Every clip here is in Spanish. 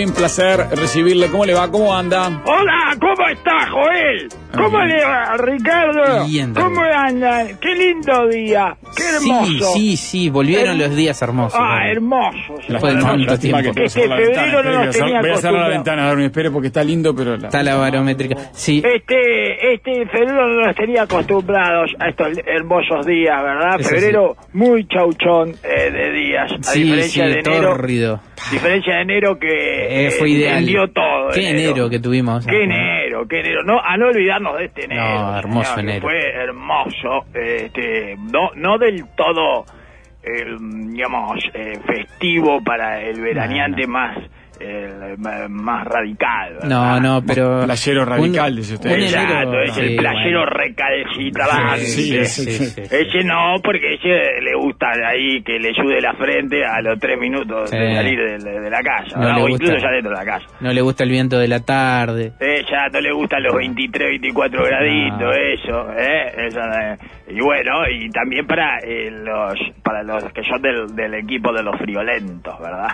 Darwin, placer recibirle. ¿Cómo le va? ¿Cómo anda? Hola, ¿cómo está, Joel? ¿Cómo le va, Ricardo? Bien. ¿Cómo andan? Qué lindo día, qué hermoso. Sí, sí, sí, volvieron Her- los días hermosos. Ah, David. hermoso. Después de tanto tiempo. que febrero ventana, no nos voy a cerrar- tenía Voy a cerrar la ventana, Darwin, espere porque está lindo, pero... La... Está la barométrica. Sí, Este, este febrero no nos tenía acostumbrados a estos hermosos días, ¿verdad? Eso febrero muy chauchón eh, de días, a sí, diferencia sí, de enero. tórrido. Diferencia de enero que Eh, fue eh, ideal. todo. Qué enero que tuvimos. Qué enero, qué enero. No, a no olvidarnos de este enero. No, hermoso señor, enero. Fue hermoso. Este, no, no del todo, eh, digamos, eh, festivo para el veraneante No, no. más, el, más radical. ¿verdad? No, no, pero. Playero radical, un- dice usted. Exacto, es el sí, playero bueno. recalcitrante. Sí, Sí. Ese no, porque ese le gusta ahí que le ayude la frente a los tres minutos de salir de, de la casa, No o gusta. incluso ya dentro de la casa. No le gusta el viento de la tarde. Ya no le gustan los 23, 24 graditos, No. eso, ¿eh? Eso, eh. Y bueno, y también para eh, los para los que son del, del equipo de los friolentos, ¿verdad?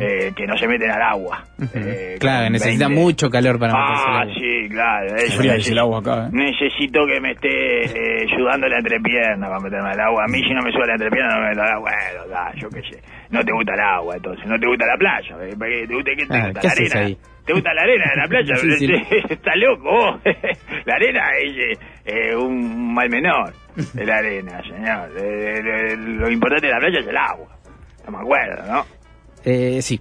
Eh, que no se meten al agua. Eh, claro, necesita 20. mucho calor para meterse Ah, agua. sí, claro. eso, Fría el agua acá, ¿eh? Necesito que me esté eh, ayudando la entrepierna para meterme al agua. A mí si no me sube la entrepierna no me meto al agua. Bueno, da, yo qué sé. No te gusta el agua, entonces. No te gusta la playa. ¿eh? ¿Te gusta, qué te Ah, gusta? ¿qué la haces arena. ahí? ¿Te gusta la arena de la playa? Sí, sí. Está loco vos. la arena es eh, un mal menor de la arena, señor. Eh, lo importante de la playa es el agua. No me acuerdo, ¿no? Eh, sí.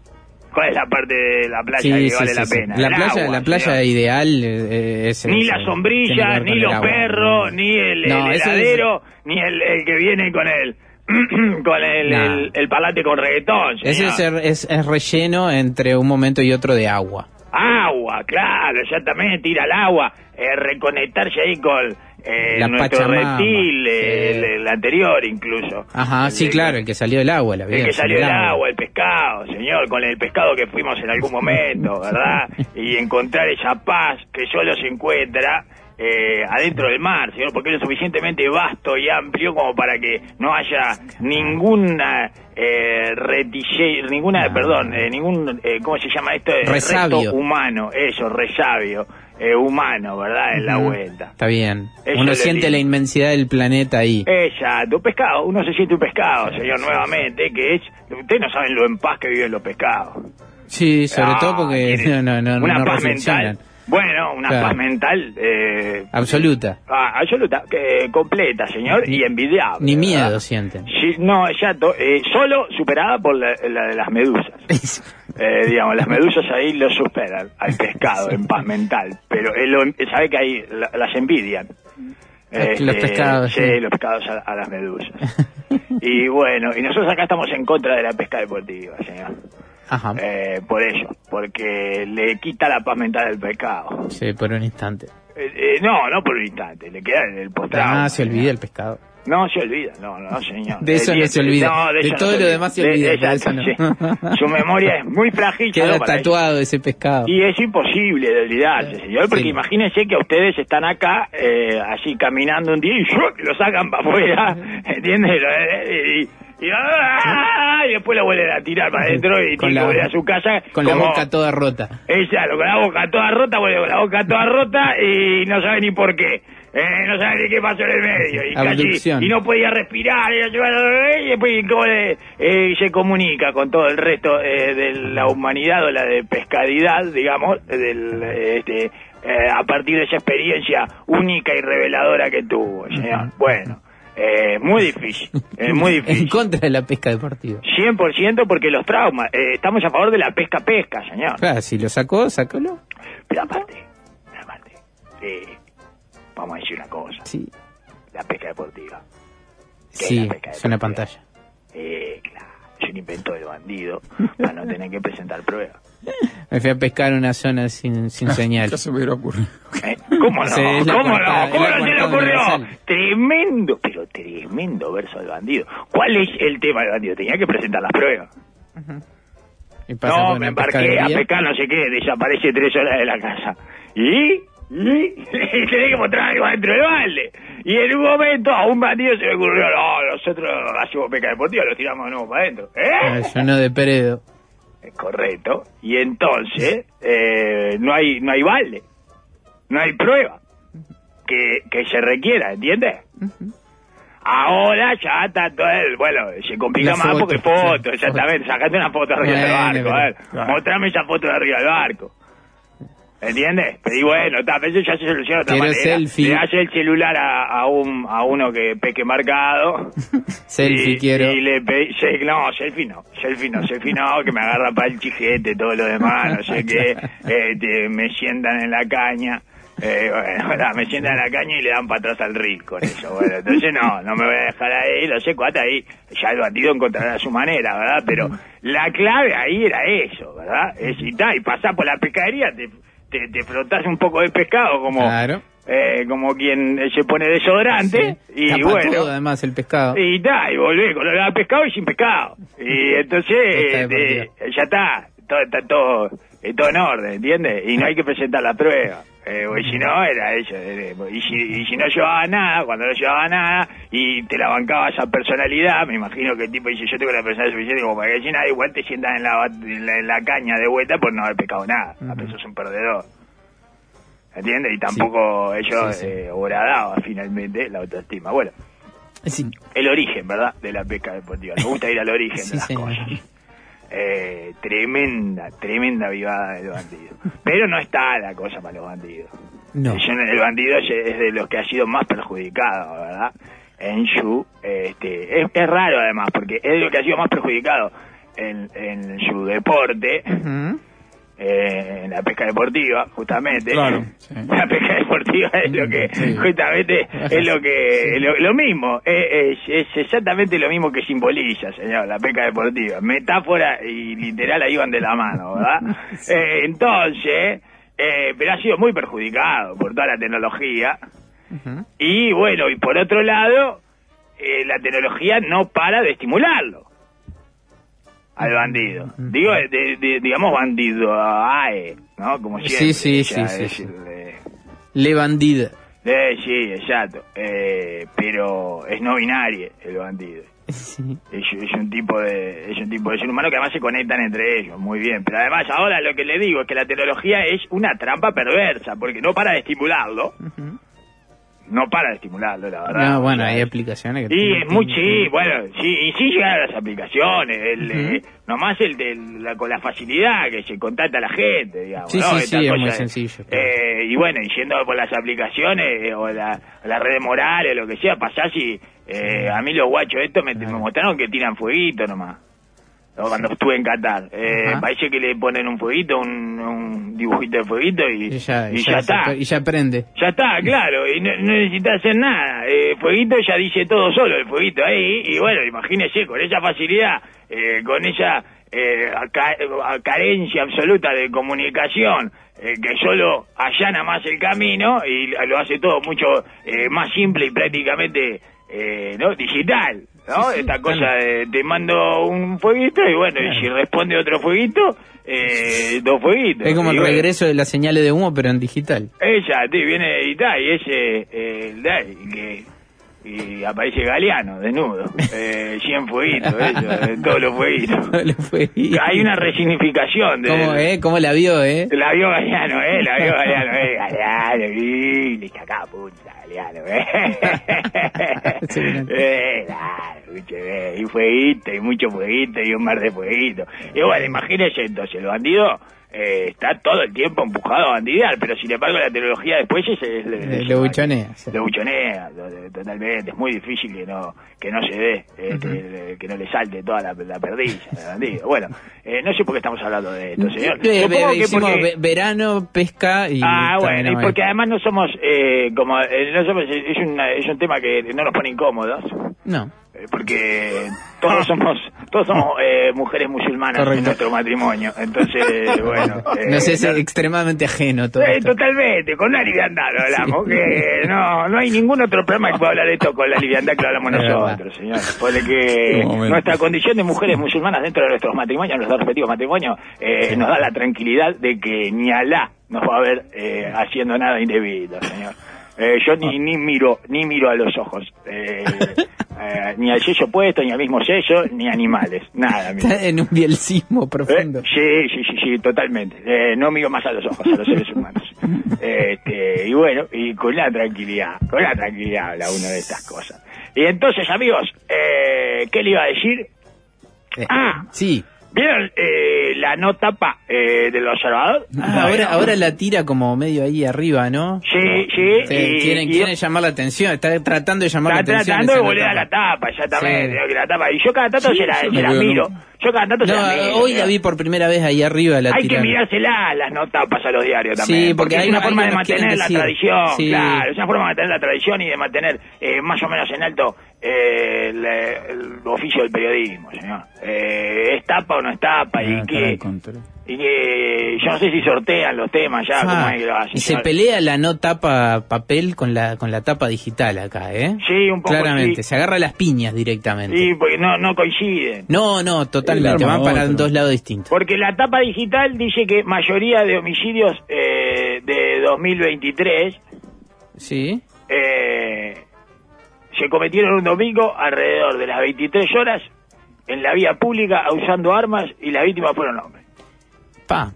¿Cuál es la parte de la playa Sí, que sí, vale sí, la pena? La El playa, agua, la playa señor. ideal eh, es. Ni la sombrilla, ni los perros, ni el, el No, es- heladero, ni el, el que viene con el con el, Nah. el, el parlante con reggaetón. Ese es, es relleno entre un momento y otro de agua. Agua, claro, exactamente, ir al agua, eh, reconectarse ahí con eh, La nuestro Pachamama, reptil, sí. el, el anterior incluso. Ajá, El sí, claro, el que salió del agua, la El vida que salió del agua, el pescado, señor, con el pescado que fuimos en algún momento, ¿verdad? Y encontrar esa paz que solo se encuentra eh, adentro del mar, señor, porque es lo suficientemente vasto y amplio como para que no haya ninguna eh, ninguna, perdón, eh, ningún, eh, ¿cómo se llama esto? Eh, Resabio. resto humano, eso, resabio eh, humano, ¿verdad? En la vuelta. Está bien. Eso Uno siente la inmensidad del planeta ahí. Exacto, pescado, uno se siente un pescado, señor, nuevamente, que es, ustedes no saben lo en paz que viven los pescados. Sí, sobre Ah, todo porque no, no, no, una no paz mental. Bueno, una Claro. paz mental eh, Absoluta. ah, absoluta, que completa, señor, y envidiable. Ni ¿verdad? miedo sienten. Sí, no, exacto, eh, solo superada por la, la de las medusas. Eh, digamos, las medusas ahí lo superan al pescado en paz mental, pero él lo, sabe que ahí la- las envidian. Los- los pescados, Sí, sí. los pescados a, a las medusas. y bueno, y nosotros acá estamos en contra de la pesca deportiva, señor. Ajá. Eh, por eso, porque le quita la paz mental al pescado. Sí, por un instante. Eh, eh, no, no por un instante, le queda el postrado. Ah, se olvida el pescado. No se olvida, no, no, señor. De eso Eh, no se olvida. no, De no todo se lo demás se De- olvida, exacto, de no. sí. Su memoria es muy frágil. Queda tatuado ese pescado. Y es imposible de olvidarse, señor, porque Sí. imagínense que ustedes están acá, eh, así caminando un día y lo sacan para afuera, ¿entiendes? Y, y- y- ¡ah! y después lo vuelven a tirar para adentro y Con la- a su casa. Con la boca toda rota. ella, lo con la boca toda rota, vuelve con la boca toda rota y no sabe ni por qué. Eh, no sabe ni qué pasó en el medio. Y, casi, y no podía respirar. Y, y después eh, se comunica con todo el resto eh, de la humanidad o la de pescadidad, digamos, del, eh, este, eh, a partir de esa experiencia única y reveladora que tuvo, señor. Bueno, eh, muy difícil. Es muy En difícil. contra de la pesca deportiva. 100% porque los traumas. eh, estamos a favor de la pesca-pesca, señor. Claro, si lo sacó, sácalo. Pero aparte, aparte, eh, vamos a decir una cosa, Sí, la pesca deportiva. ¿Qué es sí, la pesca es una pantalla. Eh, claro. se lo inventó el bandido para no tener que presentar pruebas. Me fui a pescar en una zona sin, sin señal. Ya se me ocurrido. ¿Eh? ¿Cómo no? Es ¿Cómo cuarta- no? ¿Cómo es no se le ocurrió? Tremendo, pero tremendo verso del bandido. ¿Cuál es el tema del bandido? Tenía que presentar las pruebas. Y pasa No, me embarqué a pescadería. pescar no sé qué, desaparece tres horas de la casa. ¿Y? ¿Y? Tenés que mostrar algo dentro del balde. Y en un momento a un bandido se le ocurrió, no, nosotros hacemos pesca deportiva, los tiramos de nuevo para adentro. Ah, ¿Eh? Yo no de Peredo. Es Correcto. Y entonces, eh, no hay no hay balde. No hay prueba que, que se requiera, ¿entiendes? Ahora ya está todo el, bueno, se complica más porque claro. foto, exactamente, sacate una foto arriba del barco, a ver, mostrame esa foto de arriba del barco. ¿Entiendes? Pero y bueno, pero eso ya se soluciona de otra Quiero manera. selfie. Le hace el celular a, a un, a uno que peque marcado. Selfie y, quiero. Y le pedí, se- no, selfie no, selfie no, selfie no, que me agarra para el chijete, todo lo demás, no sé qué, este, me sientan en la caña. Eh, bueno, nada, me sientan en la caña y le dan para atrás al río con eso. Bueno, entonces no, no me voy a dejar ahí, lo sé, hasta ahí. Ya el bandido encontrará su manera, ¿verdad? Pero la clave ahí era eso, ¿verdad? Es y, ta, y pasar por la pescadería, te, te, te frotás un poco de pescado como, Claro. eh, como quien se pone desodorante. Sí. Y Tapa bueno, todo, además, el pescado. y ta, y volvé con a pescado y sin pescado. Y entonces, eh, eh, ya está, todo, está todo, eh, todo en orden, ¿entiendes? Y no hay que presentar la prueba. Eh, si no, era eso. eh, y, si, y si no llevaba nada, cuando no llevaba nada, y te la bancaba esa personalidad, me imagino que el tipo dice, yo tengo la personalidad suficiente como para que si nada, igual te sientas en la, en la, en la caña de vuelta por no haber pescado nada. A veces es un perdedor. ¿Entiendes? Y tampoco ellos Sí, sí. eh, horadaba finalmente la autoestima. Bueno, el origen, ¿verdad? De la pesca deportiva. Me gusta ir al origen de las cosas. Eh, tremenda, tremenda vivada del bandido. Pero no está la cosa para los bandidos. No. El bandido es de los que ha sido más perjudicado, ¿verdad? En su... Este, es, es raro además, porque es de los que ha sido más perjudicado en, en su deporte. Eh, en la pesca deportiva, justamente. Claro, sí. La pesca deportiva es lo que, Sí. justamente, es lo que, lo, lo mismo, es, es, es exactamente lo mismo que simboliza, señor, la pesca deportiva. Metáfora y literal ahí van de la mano, ¿verdad? Eh, entonces, eh, pero ha sido muy perjudicado por toda la tecnología. Y bueno, y por otro lado, eh, la tecnología no para de estimularlo al bandido. Digo, de- de- digamos bandido, AE, ¿no? Como siempre. sí, sí, ella sí, sí. el, eh, Le bandida. eh, sí, exacto. Eh, pero es no binario el bandido. Sí. Es, es un tipo de es un tipo de ser humano que además se conectan entre ellos muy bien pero además ahora lo que le digo es que la tecnología es una trampa perversa porque no para de estimularlo Ujú. No para de estimularlo la verdad No, bueno, O hay aplicaciones que... y tienen- es muy sí, bueno, sí, y sí llegan las aplicaciones, el, eh, nomás el de la, con la facilidad que se contacta a la gente, digamos. Sí, ¿no? sí, sí, es muy sencillo, claro. Eh, y bueno, y yendo por las aplicaciones eh, o la, las redes morales, lo que sea, pasás y eh, a mí los guachos estos me, me mostraron que tiran fueguito nomás. ¿No? Cuando estuve en Qatar, eh, Ajá. parece que le ponen un fueguito, un, un dibujito de fueguito y, Y ya, y ya ya, está. se- y ya prende. Ya está, claro, y no, no necesitas hacer nada. Eh, fueguito ya dice todo solo, el fueguito ahí, y bueno, imagínese, con esa facilidad, eh, con esa eh, a- carencia absoluta de comunicación, eh, que solo allana más el camino y lo hace todo mucho eh, más simple y prácticamente eh, no digital. ¿No? Sí, sí, Esta cosa claro. de te mando un fueguito y bueno, y si responde otro fueguito, eh, dos fueguitos. Es como el bueno, regreso de las señales de humo, pero en digital. ella, sí, viene y tal, y eh, el y que y aparece Galeano, desnudo, eh, 100 fueguitos, eso, eh, todos los fueguitos. Hay una resignificación de... ¿Cómo, eh? ¿Cómo la vio, eh? La vio Galeano, eh, la vio Galeano, eh, Galeano, y le punta, Galeano, eh. Seguramente. eh, claro, eh, y fueguito, y mucho fueguito, y un mar de fueguito. Y bueno, imagínese entonces, el bandido eh, está todo el tiempo empujado a bandidear, pero sin embargo la tecnología después es, es- es- le buchonea, sí. buchonea, lo- de- totalmente, es muy difícil que no que no se dé, eh, que, que no le salte toda la, la bandido. Bueno, eh, no sé por qué estamos hablando de esto, señor. Supongo ve- que porque- ve- verano, pesca y... Ah, bueno, y porque además no somos, eh, como, eh, no somos, es, una- es un tema que no nos pone incómodos. No. Eh, porque todos somos todos somos eh, mujeres musulmanas en nuestro matrimonio. Entonces, bueno. eh, no sé, es no- extremadamente ajeno todo Eh, esto. totalmente, con la liviandad lo hablamos, que no, no hay ningún otro programa que pueda hablar de esto con la liviandad que lo hablamos Es nosotros, señor. Porque nuestra condición de mujeres musulmanas dentro de nuestros matrimonios, nuestros respectivos matrimonios, eh, nos da la tranquilidad de que ni Alá nos va a ver eh, haciendo nada indebido, señor. Eh, yo ni, ni miro ni miro a los ojos, eh, eh, ni al sello puesto, ni al mismo sello, ni animales, nada. miro. Está en un bielcismo Eh, profundo. sí, sí, sí, sí, totalmente. Eh, no miro más a los ojos, a los seres humanos. Este, y bueno, y con la tranquilidad, con la tranquilidad habla uno de estas cosas. Y entonces, amigos, eh, ¿qué le iba a decir? Eh, ah. Sí. ¿Vieron eh, la no tapa eh, del observador? Ah, ahora, ahora la tira como medio ahí arriba, ¿no? Sí, sí. Sí, y- quieren, y- quieren llamar la atención, está tratando de llamar Está la atención. tratando de volver a la tapa, exactamente. Sí. digo que la tapa. Y yo cada tanto Sí, se la, se miro. Yo cada tanto se la miro. hoy la vi por primera vez ahí arriba. La Hay que mirársela las no tapas a los diarios también. Sí, porque es hay una una- forma de mantener la decir. tradición, Sí. claro. Es una forma de mantener la tradición y de mantener eh, más o menos en alto eh, el, el oficio del periodismo, señor. Eh, ¿Es tapa o no es tapa? Ah, y, que, y que yo no sé si sortean los temas ya, Ah, cómo es que lo hacen. y se pelea la no tapa papel con la con la tapa digital acá, ¿eh? Sí, un poco Claramente, sí. se agarra las piñas directamente. Sí, porque no, no coinciden. No, no, totalmente, van para otro. dos lados distintos. Porque la tapa digital dice que mayoría de homicidios eh, de 2023 Sí. eh, se cometieron un domingo alrededor de las 23 horas en la vía pública usando armas y las víctimas fueron hombres. Pa.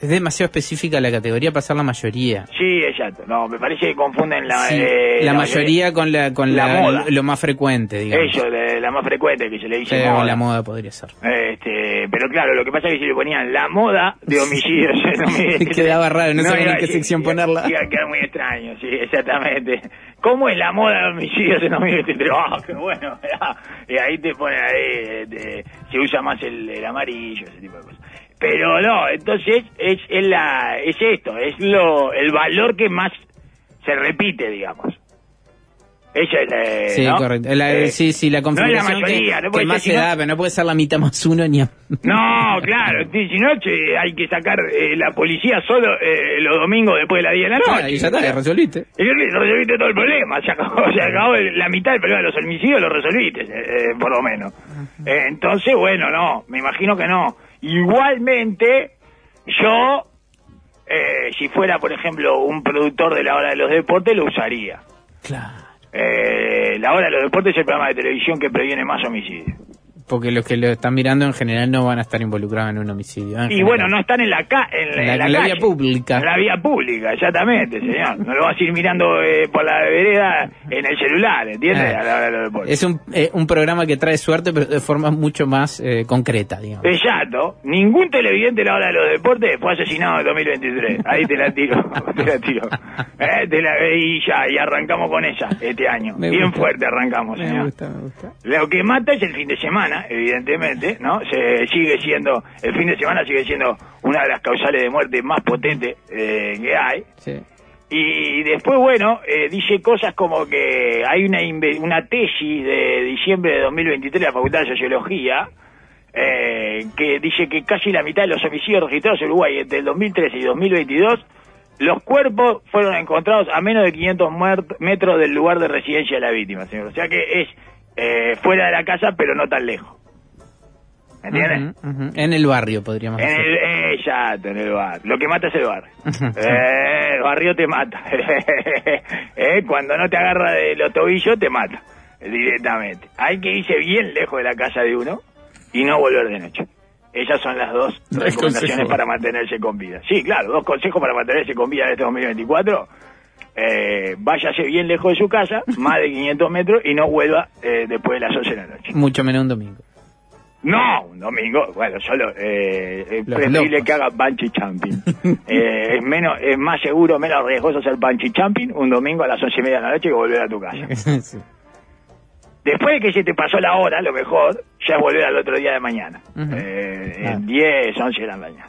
Es demasiado específica la categoría para ser la mayoría. Sí, exacto. No, me parece que confunden la, Sí, eh, la mayoría con la con la la, moda. lo más frecuente, digamos. Eso, la, la más frecuente que se le dice moda. la moda podría ser. Este, pero claro, lo que pasa es que si le ponían la moda de homicidios en 2023, Quedaba raro, no sabía iba- en qué sección ponerla. Iba a quedar muy extraño, sí, exactamente. ¿Cómo es la moda de homicidios en 2023? ¡Ah, qué bueno! Y ahí te ponen ahí, este, se usa más el, el amarillo, ese tipo de cosas. Pero no, entonces es, es, la, es esto, es lo el valor que más se repite, digamos. Esa es la, Sí, ¿no? correcto. La- Eh, sí, sí, la no es la configuración mayoría, que, no más se sino- da, pero no puede ser la mitad más uno ni a... No, claro, si no, hay que sacar eh, la policía solo eh, los domingos después de las 10 de la noche. Claro, y ya está, ya resolviste. Y resolviste todo el problema, se acabó, se acabó el- la mitad del problema de los homicidios, lo resolviste, eh, eh, por lo menos. Eh, entonces, bueno, no, me imagino que no. Igualmente, yo, eh, si fuera, por ejemplo, un productor de la hora de los deportes, lo usaría. Claro. Eh, la hora de los deportes es el programa de televisión que previene más homicidios. Porque los que lo están mirando en general no van a estar involucrados en un homicidio. en Y general. bueno, no están en la, ca en, En la- en en la calle. vía pública. En la vía pública, exactamente, señor. No lo vas a ir mirando eh, por la vereda en el celular, ¿entiendes? Ah. A la los deportes. Es un, eh, un programa que trae suerte, pero de forma mucho más eh, concreta, digamos. Exacto. Ningún televidente de la hora de los deportes fue asesinado en 2023. Ahí te la tiro, te la tiro. Eh, te la- y ya, y arrancamos con ella este año. Me Bien gusta. fuerte arrancamos, Me señor. gusta, me gusta. Lo que mata es el fin de semana, evidentemente, ¿no? Se sigue siendo, el fin de semana sigue siendo una de las causales de muerte más potentes eh, que hay. Sí. Y después, bueno, eh, dice cosas como que hay una, una tesis de diciembre de 2023 de la Facultad de Sociología eh, que dice que casi la mitad de los homicidios registrados en Uruguay entre el 2013 y 2022, los cuerpos fueron encontrados a menos de 500 muert- metros del lugar de residencia de la víctima, señor. O sea que es eh, fuera de la casa, pero no tan lejos. ¿Me entiendes? En el barrio, podríamos En decir. el, eh, exacto, en el bar. Lo que mata es el bar. eh, el barrio te mata. Eh, cuando no te agarra de los tobillos, te mata. Directamente. Hay que irse bien lejos de la casa de uno y no volver de noche. Esas son las dos recomendaciones para mantenerse con vida. Sí, claro, dos consejos para mantenerse con vida en este 2024. Eh, váyase bien lejos de su casa, más de 500 metros, y no vuelva eh, después de las 11 de la noche. Mucho menos un domingo. No, un domingo, bueno, solo eh, es Los preferible que haga bungee jumping. Eh, es menos, es más seguro, menos riesgoso hacer bungee jumping un domingo a las once y media de la noche que volver a tu casa. Sí. Después de que se te pasó la hora, lo mejor ya es volver al otro día de mañana, Ujú. eh, Ah. en 10, 11 de la mañana.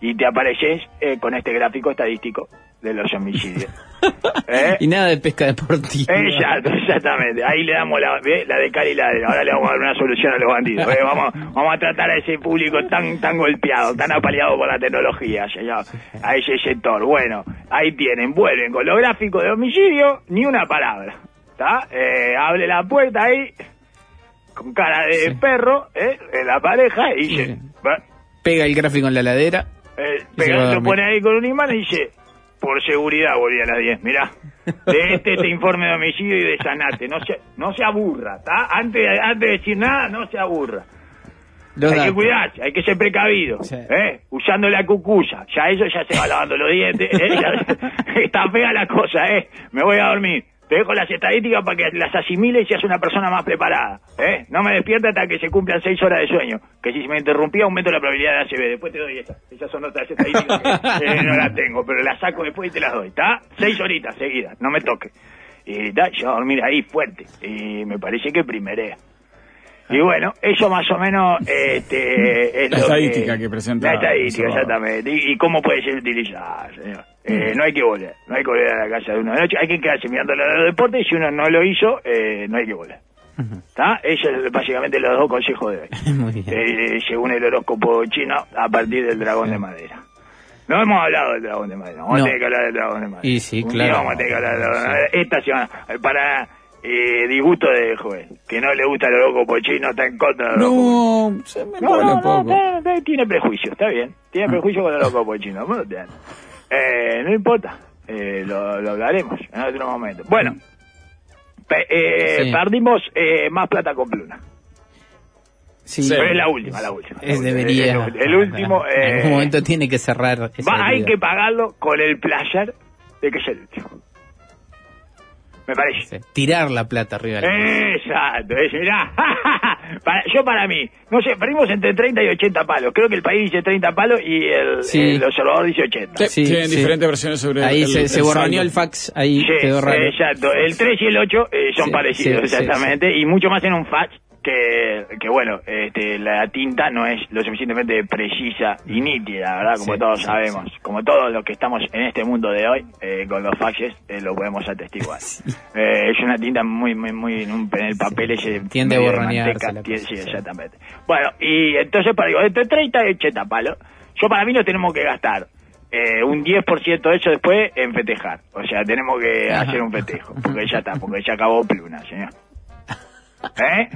Y te apareces eh, con este gráfico estadístico de los homicidios. ¿Eh? Y nada de pesca deportiva. Exacto, exactamente. Ahí le damos la, la de Cali y la de... Ahora le vamos a dar una solución a los bandidos. ¿eh? Vamos, vamos a tratar a ese público tan tan golpeado, tan apaleado por la tecnología, señor. A ese sector. Bueno, ahí tienen. Vuelven con los gráficos de homicidio, ni una palabra. ¿Está? Eh, abre la puerta ahí, con cara de Sí. perro, ¿eh? En la pareja, y dice... Sí. "Va, Pega el gráfico en la ladera. eh, Y se pega- lo pone ahí con un imán y dice, por seguridad volví a las 10, mirá, de este, informe de homicidio y de sanate, no se, no se aburra, ¿está? Antes, antes de decir nada, no se aburra. Los hay que cuidarse, hay que ser precavido, Sí. ¿eh? Usando la cucuya, ya eso ya se va lavando los dientes, ¿eh? Ya- está fea la cosa, ¿eh? Me voy a dormir. Te dejo las estadísticas para que las asimiles y seas una persona más preparada, ¿eh? No me despierta hasta que se cumplan seis horas de sueño, que si me interrumpía aumento la probabilidad de ACV. Después te doy esas. Esas son otras estadísticas que eh, no las tengo, pero las saco después y te las doy, ¿está? Seis horitas seguidas, no me toque. Y ta, yo a dormir ahí fuerte. Y me parece que primeré. Y bueno, eso más o menos este, es La lo estadística que presenta La estadística, exactamente. Y, y cómo puede ser utilizada, señor. Eh, no hay que volver, no hay que volver a la casa de uno de noche, hay que quedarse mirando los deportes y si uno no lo hizo, eh, no hay que volver. ¿Está? Esos son básicamente los dos consejos de hoy. Muy bien. Eh, según el horóscopo chino, a partir del dragón de madera. No hemos hablado del dragón de madera, vamos No. a tener que hablar del dragón de madera. Y sí, claro. vamos a tener que hablar del dragón de madera. Esta semana, para eh, disgusto de Joel, que no le gusta el horóscopo chino, está en contra del horóscopo No, se me no, no, un no, poco. está- tiene prejuicio, está bien. Tiene prejuicio con el horóscopo chino. Eh, no importa, eh, lo, lo hablaremos en otro momento. Bueno, pe- eh, Sí. perdimos eh, más plata con Pluna. Sí. Pero es la última, la última. Es El- debería. El, el último. En eh, algún momento tiene que cerrar. esa va- hay que pagarlo con el placer de que es el último. Me parece. Sí. Tirar la plata arriba. de la mesa. Exacto, es, mirá, para, yo para mí, no sé, perdimos entre 30 y 80 palos. Creo que el país dice 30 palos y el, Sí. el observador dice 80. Sí, Sí, tienen sí. diferentes versiones sobre Ahí el, se, el se borroneó el fax, ahí Sí, quedó raro. exacto. El 3 y el 8 eh, son Sí, parecidos, sí, sí, exactamente, y mucho más en un fax que, que bueno, este, la tinta no es lo suficientemente precisa y nítida, ¿verdad? Como Sí, todos sí, sabemos. Como todos los que estamos en este mundo de hoy, eh, con los faxes, eh, lo podemos atestiguar. Eh, es una tinta muy, muy, muy, en, un- en el papel ese... Tiende a borronearse sí, sí. exactamente. Bueno, y entonces, para digo, entre 30 y 80 palos, yo para mí no tenemos que gastar eh, un 10% de eso después en festejar. O sea, tenemos que Ajá. hacer un festejo, porque ya está, porque ya acabó Pluna, señor. ¿Eh?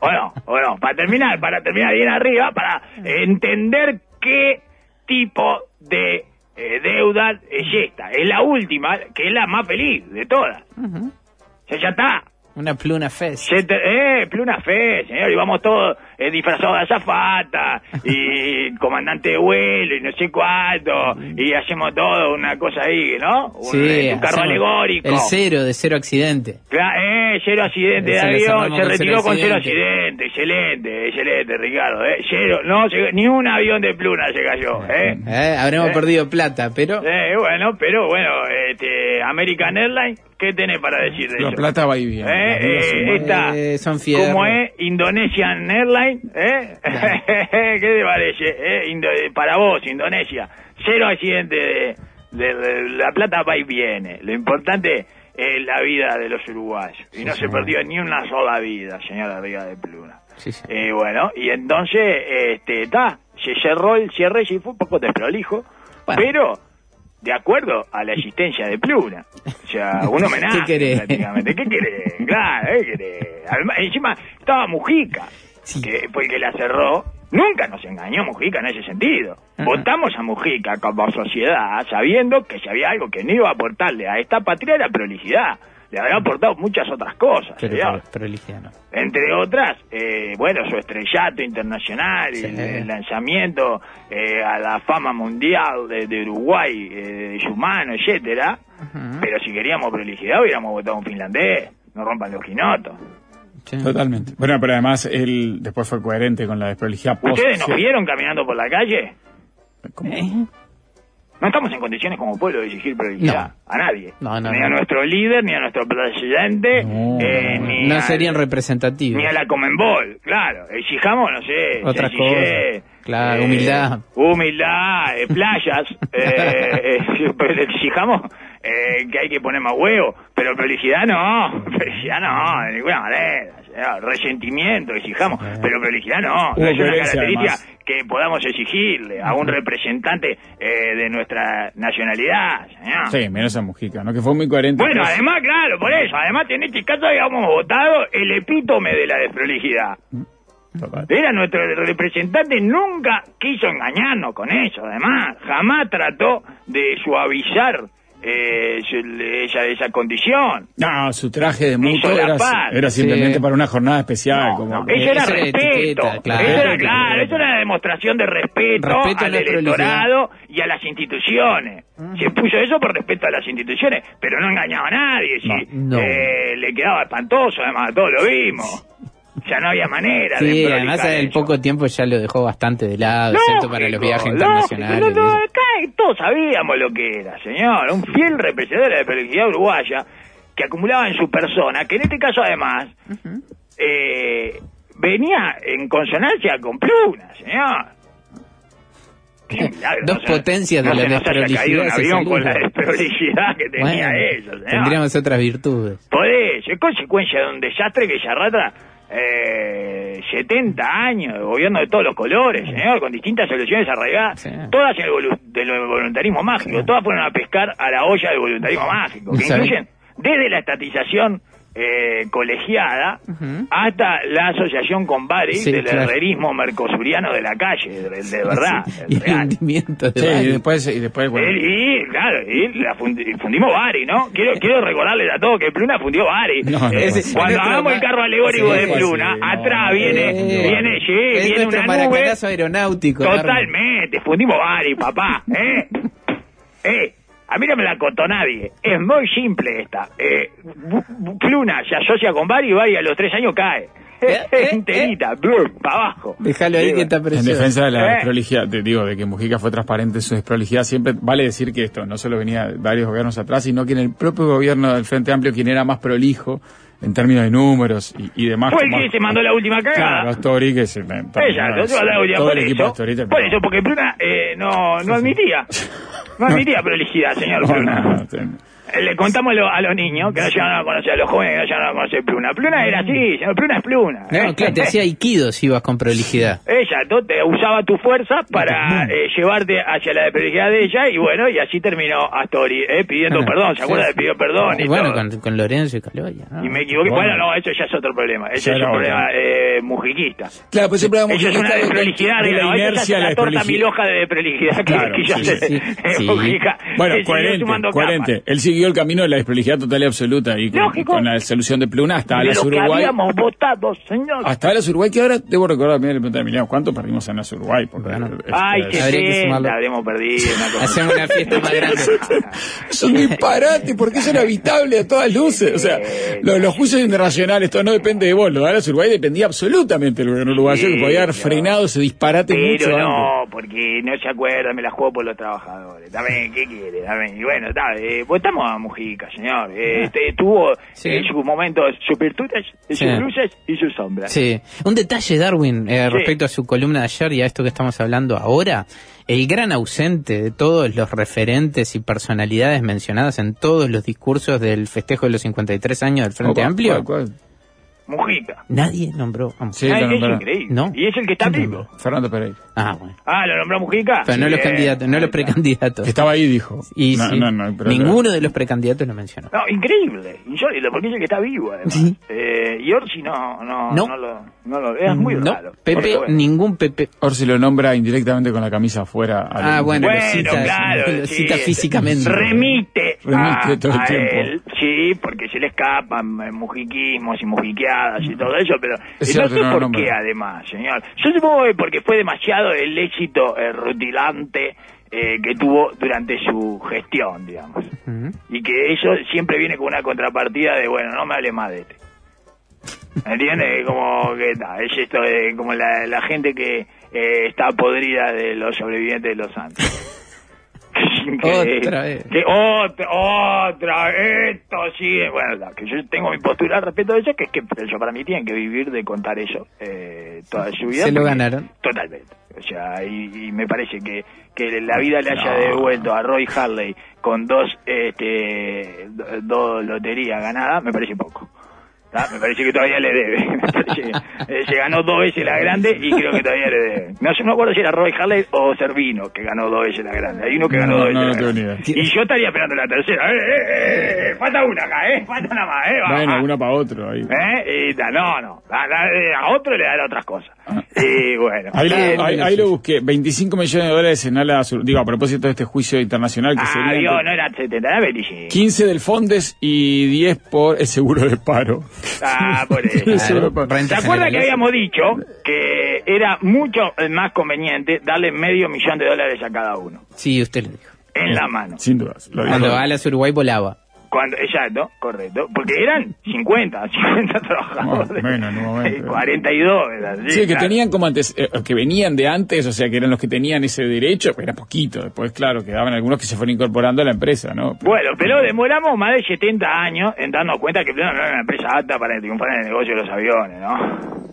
¿O no? ¿O no? Para terminar, para terminar bien arriba, para entender qué tipo de eh, deuda es esta. Es la última, que es la más feliz de todas. Ya está. Una pluna fest. Te- eh, Pluna Fe, señor, y vamos todos eh, disfrazados de azafata, y comandante de vuelo, y no sé cuánto, y hacemos todo una cosa ahí, ¿no? Un, Sí, eh, un carro alegórico. El cero de cero accidente. Cla- eh, cero accidente de avión, se retiró cero con cero accidente. excelente, excelente, Ricardo, eh, cero, no, se- ni un avión de Pluna se cayó, eh. Eh, Habremos Eh. perdido plata, pero Eh, bueno, pero bueno, este, American Airlines, ¿qué tenés para decir de La eso? plata va y viene. Eh, eh, esta, Eh, son. ¿Cómo es? Indonesian Airlines, ¿eh? ¿Qué te parece? eh? Para vos, Indonesia. Cero accidente de, de- de- La plata va y viene. Lo importante es la vida de los uruguayos. Y no se perdió ni una sola vida, señora Riga de Pluna. Sí, sí. Eh, bueno, y entonces, este, está, se cerró el cierre y fue un poco desprolijo, Bueno. pero de acuerdo a la existencia de Pluna. O sea, un homenaje ¿Qué querés? prácticamente. ¿Qué querés? Claro, ¿qué querés? Además, encima estaba Mujica, Sí. que fue el que la cerró. Nunca nos engañó Mujica en ese sentido. Ajá. Votamos a Mujica como sociedad sabiendo que si había algo que no iba a aportarle a esta patria era prolicidad. Le habrá aportado muchas otras cosas. pero. Entre otras, eh, bueno, su estrellato internacional, Sí. el, el lanzamiento eh, a la fama mundial de, de Uruguay, eh, de Yumano, etcétera. Pero si queríamos prolijidad hubiéramos votado un finlandés, no rompan los quinotos. Sí. Totalmente. Bueno, pero además él después fue coherente con la desprolijidad post. ¿Ustedes nos vieron caminando por la calle? ¿Cómo? Eh, No estamos en condiciones como pueblo de exigir prolijidad a nadie. No, no, ni no. a nuestro líder, ni a nuestro presidente, No, eh, no, ni No a- serían representativos. ni a la Comenbol, claro. Exijamos, no sé, Otras cosas. Claro, humildad. Humildad, eh, playas. eh, eh, pero exijamos eh, que hay que poner más huevo, pero prolijidad no. Prolijidad no, de ninguna manera. Resentimiento, exijamos, pero prolijidad no. No es una característica además. que podamos exigirle a un representante eh, de nuestra nacionalidad. señor. Sí, menos a Mujica, ¿no? Que fue muy coherente. Bueno, pues. además, claro, por eso. Además, en este caso habíamos votado el epítome de la desprolijidad. Total. Era nuestro representante, nunca quiso engañarnos con eso, además. Jamás trató de suavizar eh, esa, esa condición. No, su traje de muto era, simplemente Sí. para una jornada especial. No, como no, eso era respeto. etiqueta, claro. Eso era, Respeto, claro, respeto. eso era una demostración de respeto, al electorado y a las instituciones. Se puso eso por respeto a las instituciones, pero no engañaba a nadie. Sí, No. Eh, le quedaba espantoso, además, todos lo vimos. Ya no había manera de Sí, prolijar además el eso. poco tiempo ya lo dejó bastante de lado, excepto para los Lógico, viajes lógico, internacionales. no, no, y eso. acá todos sabíamos lo que era, señor. Un fiel representante de la prolijidad uruguaya que acumulaba en su persona, que en este caso además eh, venía en consonancia con Pluna, señor. Milagro, Dos no se- potencias de no la desprolijidad se avión con la salieron. desprolijidad que tenía Bueno, eso, señor. tendríamos otras virtudes. Por eso, es consecuencia de un desastre que ya arrastra eh, 70 años de gobierno de todos los colores, señor, con distintas soluciones arraigadas, Sí. todas en el volu- del voluntarismo mágico, todas fueron a pescar a la olla del voluntarismo mágico, que incluyen desde la estatización eh, colegiada hasta la asociación con Bari Sí, del claro. herrerismo mercosuriano de la calle, de, de verdad, Sí, el y el real. hundimiento de Sí, y varios. después, y después bueno, Él- y, claro, y la fundi- fundimos Bari, ¿no? Quiero, quiero recordarles a todos que Pluna fundió Bari. No, no, Eh, cuando hagamos el carro alegórico Sí, de Pluna, sí, atrás no, viene, Eh, viene, es viene una nube. aeronáutico. Totalmente, fundimos Bari, papá, ¿eh? Eh, a mí no me la contó nadie. Es muy simple esta. Eh, Pluna se asocia con Bari y Bari a los tres años cae. Eh, eh, Enterita, para abajo. Déjalo ahí que está en precioso. defensa de la Eh. desprolijidad, te digo, de que Mujica fue transparente en su desprolijidad, siempre vale decir que esto no solo venía de varios gobiernos atrás, sino que en el propio gobierno del Frente Amplio, quien era más prolijo en términos de números y, y demás. Fue el que se mandó la última cagada. Claro, Astori, que se... Ella, no se va a dar un todo por el equipo de eso, Astori por eso, porque Pluna eh, no, no admitía, no admitía prolijidad, señor No, no, no, Le contamos a, lo- a los niños que no llegaron a conocer, a los jóvenes que no llegaron a conocer Pluna. Pluna era así, señor Pluna es Pluna. No, ¿eh? claro, te hacía aikido si ibas con prolijidad. Ella tú, te usaba tu fuerza para eh, llevarte hacia la prolijidad de ella y bueno, y así terminó Astori, eh, pidiendo Ah, perdón, ¿se sí. acuerda de pidió perdón? Y, Y bueno, todo? con, con Lorenzo y Caloya. ¿no? y me equivoqué. Bueno. Bueno, no, eso ya es otro problema. Ese Ya es un problema eh, mujiquista. Claro, pues siempre Eso es una de- desprolijidad, de la inercia, la la torta desprolijidad. mil hoja de desprolijidad que, Claro, que sí, sé. sí, eh, sí. Mujica, Bueno, siguió coherente, coherente. Siguió el camino de la desprolijidad total y absoluta y con, la solución de Pluna hasta de las lo que Uruguay. habíamos votado, señor. Hasta las Uruguay, que ahora debo recordar, mira, le pregunté a Emiliano, ¿cuánto perdimos en las Uruguay? Porque, Bueno. este, Ay, que 70, sumarlo. habremos perdido. Una Hacemos una fiesta más grande. Es un disparate, porque eso era habitable a todas luces. O sea, los, los juicios internacionales, todo no depende de vos. Lo de las Uruguay dependía absolutamente del gobierno uruguayo, que podía haber Sí, frenado ese disparate mucho Pero antes. no, porque no se acuerda, me la juego por los trabajadores. Dame, ¿qué quiere? Dame. Y bueno, está, eh, a Mujica, señor. Eh, este, tuvo Sí. en sus momentos sus virtudes, sus Sí. luces y sus sombras. Sí. Un detalle, Darwin, eh, Sí. respecto a su columna de ayer y a esto que estamos hablando ahora. El gran ausente de todos los referentes y personalidades mencionadas en todos los discursos del festejo de los 53 años del Frente ¿Cuál- Amplio, cuál- cuál? Mujica. nadie nombró a Sí, Ah, lo es nombraron. increíble. No. Y es el que está vivo. Fernando Pereira. Ah, bueno. Ah, ¿lo nombró Mujica? Pero no los candidatos, no los precandidatos. Estaba ahí, dijo. Y no, sí, no, no, pero- ninguno de los precandidatos lo mencionó. No, increíble, insólito, porque es el que está vivo, además. Sí. Eh, y Orsi no, no, No. no, lo, no lo, es muy no, raro. Pepe, bueno. ningún Pepe. Orsi lo nombra indirectamente con la camisa afuera. Ah, al- bueno, lo Bueno, cita, claro, lo sí, cita físicamente. Remite, Remite a, todo el a tiempo. él, sí, porque se le escapan eh, mujiquismos y mujiqueadas y todo eso, pero Es eh, no sé no por qué además, señor. Yo supongo que porque fue demasiado el éxito eh, rutilante eh, que tuvo durante su gestión, digamos. Y que eso siempre viene con una contrapartida de, bueno, no me hable más de este. ¿Me entiendes? Como que ta, es esto de como la, la gente que eh, está podrida de los sobrevivientes de los Santos. increíble. Otra vez. Que otra, otra, esto sí. Bueno, la- que yo tengo mi postura al respecto de eso, que es que ellos para mí tienen que vivir de contar eso eh, toda su vida. Se lo ganaron. Totalmente. O sea, y, y me parece que, que la vida le haya devuelto a Roy Harley con dos, este, do- dos loterías ganadas, me parece poco. ¿Tá? Me parece que todavía le debe. Me parece que, eh, se ganó dos veces la grande y creo que todavía le debe. No, no me acuerdo si era Roy Harley o Servino que ganó dos veces la grande. Hay uno que ganó No, dos veces no, la tengo grande. idea. Y yo estaría esperando la tercera. ¡Eh, eh, eh, eh! Falta una acá, ¿eh? Falta una más, ¿eh? Bueno, una para otro ahí. ¿Eh? Y no, no. A, a- a otro le dará otras cosas. Y bueno. Ahí lo, ahí- ahí lo busqué, 25 millones de dólares en ala sur. Digo, a propósito de este juicio internacional que Ah, sería Dios, entre no era 70, era 25. 15 del Fondes y 10 por el seguro de paro. Ah, por eso. El seguro de paro. ¿Se Renta acuerda que habíamos dicho que era mucho más conveniente darle medio millón de dólares a cada uno? Sí, usted lo dijo. En la mano. Sin dudas. Cuando Alas Uruguay volaba. Cuando, exacto, correcto. Porque eran 50, 50 trabajadores. Más o menos, en un momento. Y 42, ¿verdad? Sí, que claro. tenían como antes, eh, que venían de antes, o sea, que eran los que tenían ese derecho, pero era poquito. Después, claro, quedaban algunos que se fueron incorporando a la empresa, ¿no? Pero- Bueno, pero demoramos más de 70 años en darnos cuenta que Pleno no era una empresa apta para triunfar en el negocio de los aviones, ¿no?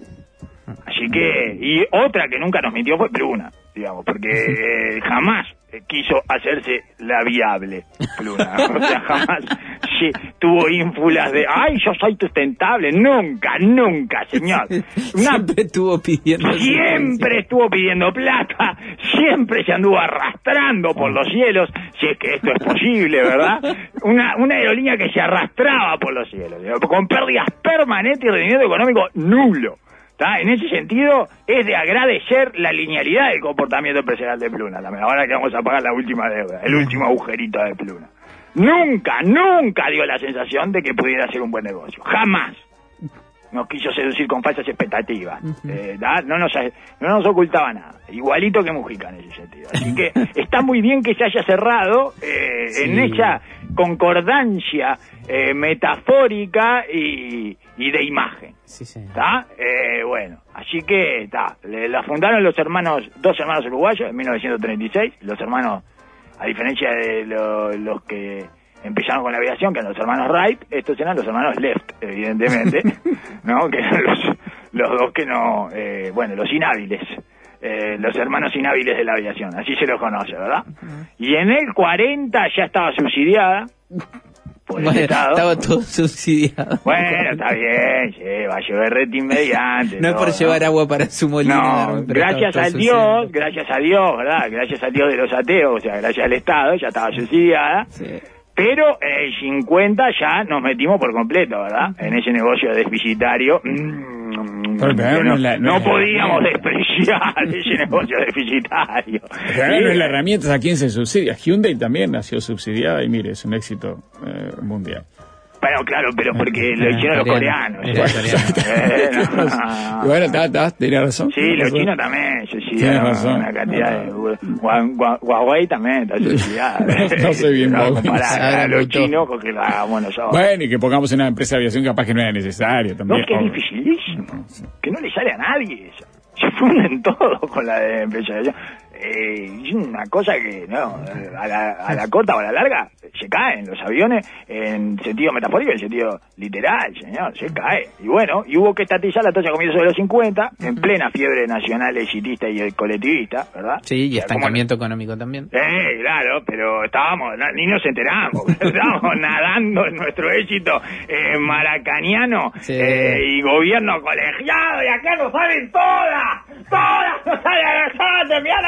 Así que, y otra que nunca nos mintió fue Pluna, digamos, porque eh, jamás quiso hacerse la viable, Pluna. O sea, jamás sí, tuvo ínfulas de, ay, yo soy sustentable. Nunca, nunca, señor. Una Siempre estuvo pidiendo. Siempre estuvo pidiendo plata, siempre se anduvo arrastrando por los cielos, si es que esto es posible, ¿verdad? Una, una aerolínea que se arrastraba por los cielos, con pérdidas permanentes y rendimiento económico nulo. En ese sentido, es de agradecer la linealidad del comportamiento empresarial de Pluna. también. Ahora que vamos a pagar la última deuda, el último agujerito de Pluna. Nunca, nunca dio la sensación de que pudiera ser un buen negocio. Jamás nos quiso seducir con falsas expectativas. Eh, ¿da? no, nos, no nos ocultaba nada. Igualito que Mujica en ese sentido. Así que está muy bien que se haya cerrado eh, en esa concordancia eh, metafórica y, y de imagen. Sí, sí. ¿Está? Eh, bueno, así que está. La fundaron los hermanos, dos hermanos uruguayos en 1936. Los hermanos, a diferencia de lo- los que empezaron con la aviación, que eran los hermanos Wright, estos eran los hermanos Left, evidentemente, ¿no? Que eran los, los dos que no, eh, bueno, los inhábiles. eh, los hermanos inhábiles de la aviación, así se los conoce, ¿verdad? Y en el 40 ya estaba subsidiada por el Bueno, Estado. estaba todo subsidiado. Bueno, está bien, sí, va a llover rete mediante. No es por llevar agua para su molino. No, gracias estaba a todo Dios, subsidiado. gracias a Dios, ¿verdad? Gracias al Dios de los ateos, o sea, gracias al Estado, ya estaba subsidiada. Sí. Pero en el 50 ya nos metimos por completo, ¿verdad? En ese negocio deficitario. mm, no no, es la- no no es la podíamos despreciar ese negocio deficitario. Pero ahora no es Sí. la herramienta a quién se subsidia. Hyundai también nació subsidiada y mire, es un éxito eh, mundial. Bueno, claro, pero porque lo hicieron los Coreano. coreanos. Eh, no. Bueno, está, está, tenía razón. Sí, los chinos también suicidaron razón. una cantidad de... Hua- Huawei también está suicidada. No sé bien, No, Huawei. comparar Ahora a los chinos con que lo hagamos nosotros. Bueno, y que pongamos una empresa de aviación capaz que no era necesaria no, también. es que es dificilísimo. Que no le sale a nadie eso. Se funden todos con la de empresa de aviación. Eh, una cosa que, no, a la, a la corta o a la larga, se caen los aviones en sentido metafórico en sentido literal, señor, se cae. Y bueno, y hubo que estatizar la tasa a comienzos de los 50, en plena fiebre nacional exitista y colectivista, ¿verdad? Sí, y estancamiento económico también. Eh, claro, pero estábamos, ni nos enteramos, estábamos nadando en nuestro éxito eh, maracaniano Sí. eh, y gobierno colegiado, y acá nos salen todas, todas nos salen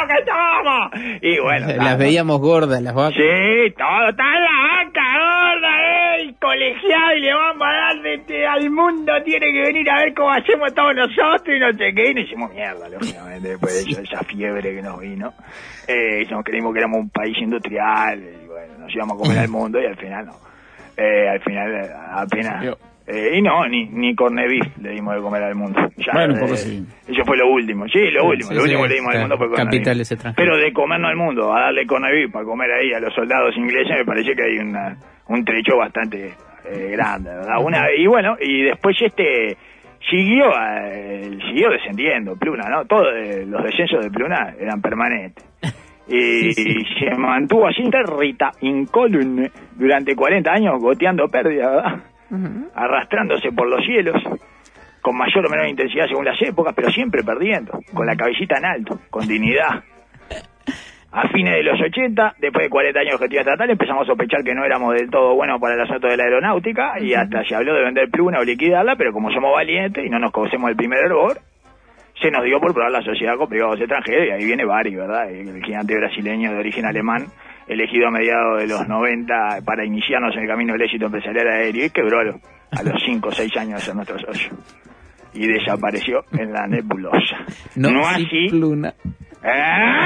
que somos. Y bueno, Las estábamos- veíamos gordas, las vacas. Sí, todo, está en la vaca gorda, eh, colegiado y le vamos a dar de, de- al mundo, tiene que venir a ver cómo hacemos todos nosotros y no sé qué, y nos hicimos mierda, lógicamente, después de eso, esa fiebre que nos vino, eh, nos creímos que éramos un país industrial, y bueno, nos íbamos a comer al mundo y al final no, eh, al final eh, apenas... Yo. Eh, y no, ni, ni corned beef le dimos de comer al mundo. Ya, Bueno, un poco eh, sí. Eso fue lo último. Sí, lo último. sí, lo último sí, que le dimos al mundo fue. Capitales. Pero de comernos al mundo, a darle corned beef para comer ahí a los soldados ingleses, me parece que hay una, un trecho bastante eh, grande, ¿verdad? Una, y bueno, y después este siguió eh, siguió descendiendo Pluna, ¿no? Todos eh, los descensos de Pluna eran permanentes. Y, se mantuvo así Rita incólume durante 40 años, goteando pérdida, ¿verdad? Arrastrándose por los cielos, con mayor o menor intensidad según las épocas, pero siempre perdiendo, con la cabecita en alto, con dignidad. A fines de los 80, después de 40 años de objetivo estatal, empezamos a sospechar que no éramos del todo buenos para el asunto de la aeronáutica y hasta se habló de vender pluna o liquidarla, pero como somos valientes y no nos conocemos el primer hervor, se nos dio por probar la sociedad con privados extranjeros y ahí viene Bari, ¿verdad? El gigante brasileño de origen alemán, elegido a mediados de los 90 para iniciarnos en el camino del éxito empresarial aéreo y quebró a los, a los 5 o 6 años de ser nuestro socio. Y desapareció en la nebulosa. No, No sí, así pluna. ¿Eh?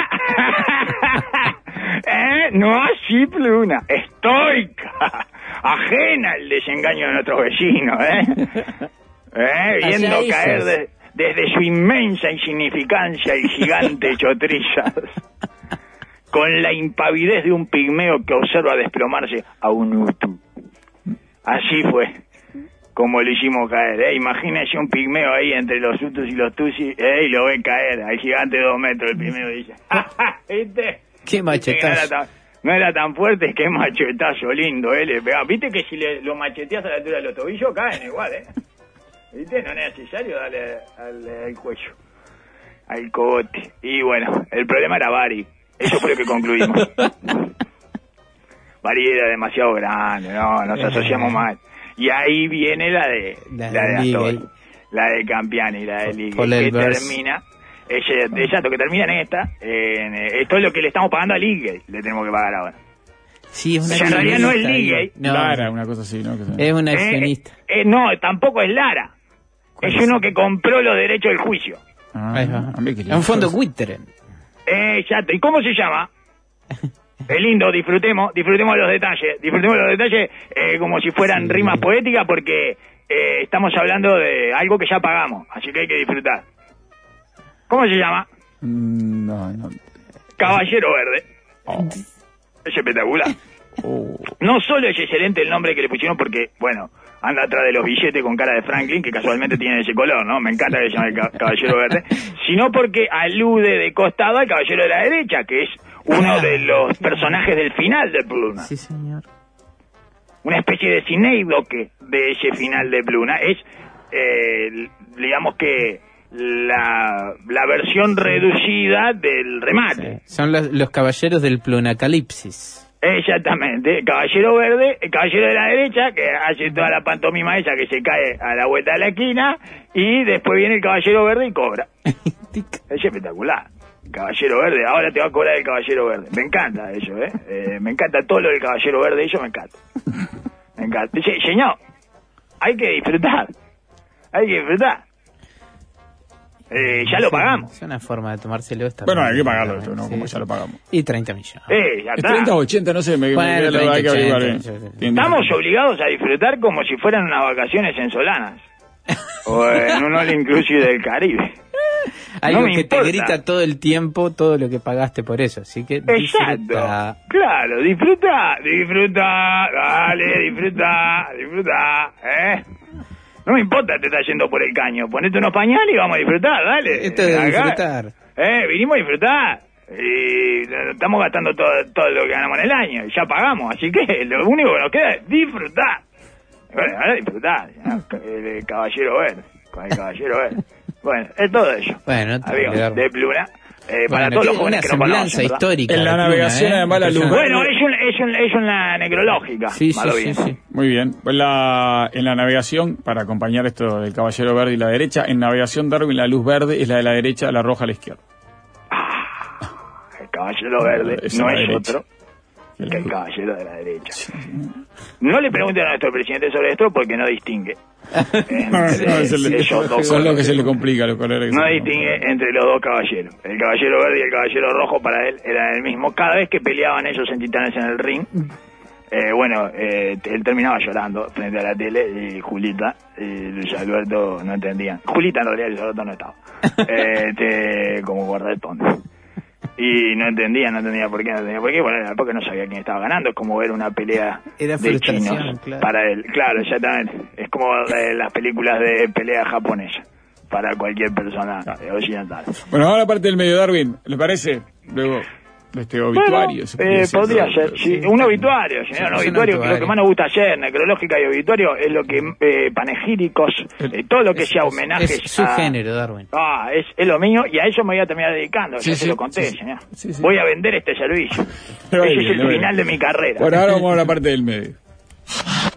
¿Eh? No así, Pluna. Estoica. Ajena al desengaño de nuestros vecinos, ¿eh? ¿Eh? Viendo caer de- desde su inmensa insignificancia el gigante Chotrillas. Con la impavidez de un pigmeo que observa desplomarse a un Utu. Así fue como lo hicimos caer. ¿eh? Imagínese un pigmeo ahí entre los Utus y los Tusi ¿eh? y lo ve caer. Al gigante de dos metros, el pigmeo dice, "Ja, ja, ¿viste? Qué que machetazo. no era tan fuerte, qué machetazo lindo, ¿eh? Le pegaba. Viste que si le, lo macheteas a la altura de los tobillos, caen igual, ¿eh? ¿Viste? No es necesario darle al, al cuello, al cogote. Y bueno, el problema era Bari. Eso fue lo que concluimos. Bari era demasiado grande, no, nos asociamos mal. Y ahí viene la de La la, de de Ligue. Astori, la de Campiani, la de Ligue, que termina, ese, exacto, que termina en esta. en, eh, esto es lo que le estamos pagando a Ligue, le tenemos que pagar ahora. Sí, es una O sea, en realidad no es digo. No, Lara, una cosa así, ¿no? Que se- es una Eh, accionista. eh, no, tampoco es Lara. ¿Cuál Es es? uno que compró los derechos del juicio. Ah, Ahí va. a mí que Es un fondo. Witteren. Eh, exacto. ¿Y cómo se llama? Es lindo, disfrutemos, disfrutemos los detalles, disfrutemos los detalles eh, como si fueran Sí. rimas poéticas porque eh, estamos hablando de algo que ya pagamos, así que hay que disfrutar. ¿Cómo se llama? Mm, No, no. Caballero Verde. Oh, Es espectacular. oh. No solo es excelente el nombre que le pusieron porque, bueno, anda atrás de los billetes con cara de Franklin, que casualmente tiene ese color, ¿no? Me encanta que se llame Ca- Caballero Verde. Sino porque alude de costado al Caballero de la Derecha, que es uno de los personajes del final de Pluna. Sí, señor. Una especie de cinéidoque de ese final de Pluna. Es, eh, digamos que, la, la versión reducida del remate. Son los, los caballeros del Plunacalipsis. Exactamente, caballero verde, el caballero de la derecha, que hace toda la pantomima esa que se cae a la vuelta de la esquina, y después viene el caballero verde y cobra. Es espectacular. Caballero verde, ahora te va a cobrar el caballero verde. Me encanta eso, ¿eh? Eh, me encanta todo lo del caballero verde, eso me encanta. Me encanta. Señor, hay que disfrutar. Hay que disfrutar. Eh, ya lo pagamos. Es una forma de tomárselo esta Bueno, hay que pagarlo esto, ¿no? Como ya lo pagamos. Y 30 millones. Eh, ya ¿Es está. 30 o 80? No sé, me, me- Bueno, me- hay que 30, averiguar 80, bien. sí, sí. Tiene- Estamos obligados a disfrutar como si fueran unas vacaciones en Solanas. o en un all inclusive del Caribe. Algo no que importa. te grita todo el tiempo todo lo que pagaste por eso. Así que Exacto. disfruta. Claro, disfruta, disfruta, dale, disfruta, disfruta, ¿eh? No me importa, te está yendo por el caño. Ponete unos pañales y vamos a disfrutar, dale. Esto es disfrutar. Eh, vinimos a disfrutar. Y eh, estamos gastando todo, todo lo que ganamos en el año. Y ya pagamos, así que lo único que nos queda es disfrutar. Bueno, ahora disfrutar. El caballero verde. Con el caballero verde. Bueno, es todo eso. Bueno, Amigos, de Pluna. Eh, para todos los jóvenes una que histórica. En la de navegación, ¿eh? además, la luz. Impresionante. Bueno, es, un, es, un, es una necrológica. Sí, sí, sí. Muy bien. Pues la, en la navegación, para acompañar esto del caballero verde y la derecha, en navegación Darwin la luz verde es la de la derecha, la roja a la izquierda. El caballero verde Es no es derecha. otro que el caballero de la derecha. No le pregunten a nuestro presidente sobre esto porque no distingue. Son lo que se le complica los colores. No distingue entre los dos caballeros. El caballero verde y el caballero rojo para él eran el mismo. Cada vez que peleaban ellos en Titanes en el ring, eh, bueno, eh, él terminaba llorando frente a la tele y Julita y Luis Alberto no entendían. Julita en realidad Luis Alberto no estaba. Eh, este, como guardatón. Y no entendía, no entendía por qué, no entendía por qué. Bueno, era porque no sabía quién estaba ganando. Es como ver una pelea Era de chinos claro. para él. Claro, exactamente. Es como eh, las películas de pelea japonesa para cualquier persona eh, occidental. Bueno, ahora parte del medio Darwin, ¿le parece? Luego. Este obituario. Bueno, eh, podría ser, sí, un obituario, señor, un obituario, que lo que más nos gusta ayer, necrológica y obituario, es lo que, eh, panegíricos, eh, todo lo que sea homenajes Es su género, Darwin. Ah, es, es lo mío y a eso me voy a terminar dedicando, Sí, ya sí, se lo conté, señor. Voy a vender este servicio. Ese bien, es el bien. final de mi carrera. Bueno, ahora vamos a la parte del medio.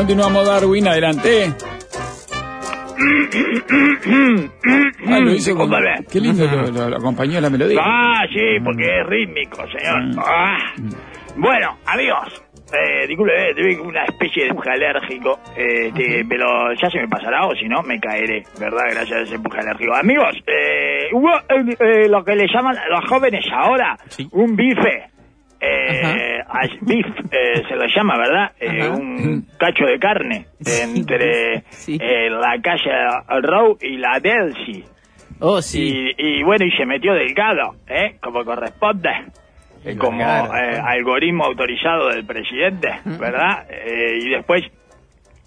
Continuamos, Darwin, adelante. Ah, lo hizo con... Discúlpame. Qué lindo lo, lo- lo acompañó la melodía. Ah, sí, porque es rítmico, señor. Mm. Ah. Bueno, amigos, eh, disculpe, eh, tuve una especie de empuje alérgico, eh, este, pero ya se me pasará o si no me caeré, ¿verdad? Gracias a ese empuje alérgico. Amigos, eh, hubo eh, eh, lo que le llaman los jóvenes ahora, Sí. un bife. Eh, beef eh, se lo llama, ¿verdad? Eh, un cacho de carne entre Sí. eh, la calle Row y la Delcy. Oh, sí. Y, y bueno, y se metió delgado, ¿eh? Como corresponde. Como eh, algoritmo autorizado del presidente, ¿verdad? Y después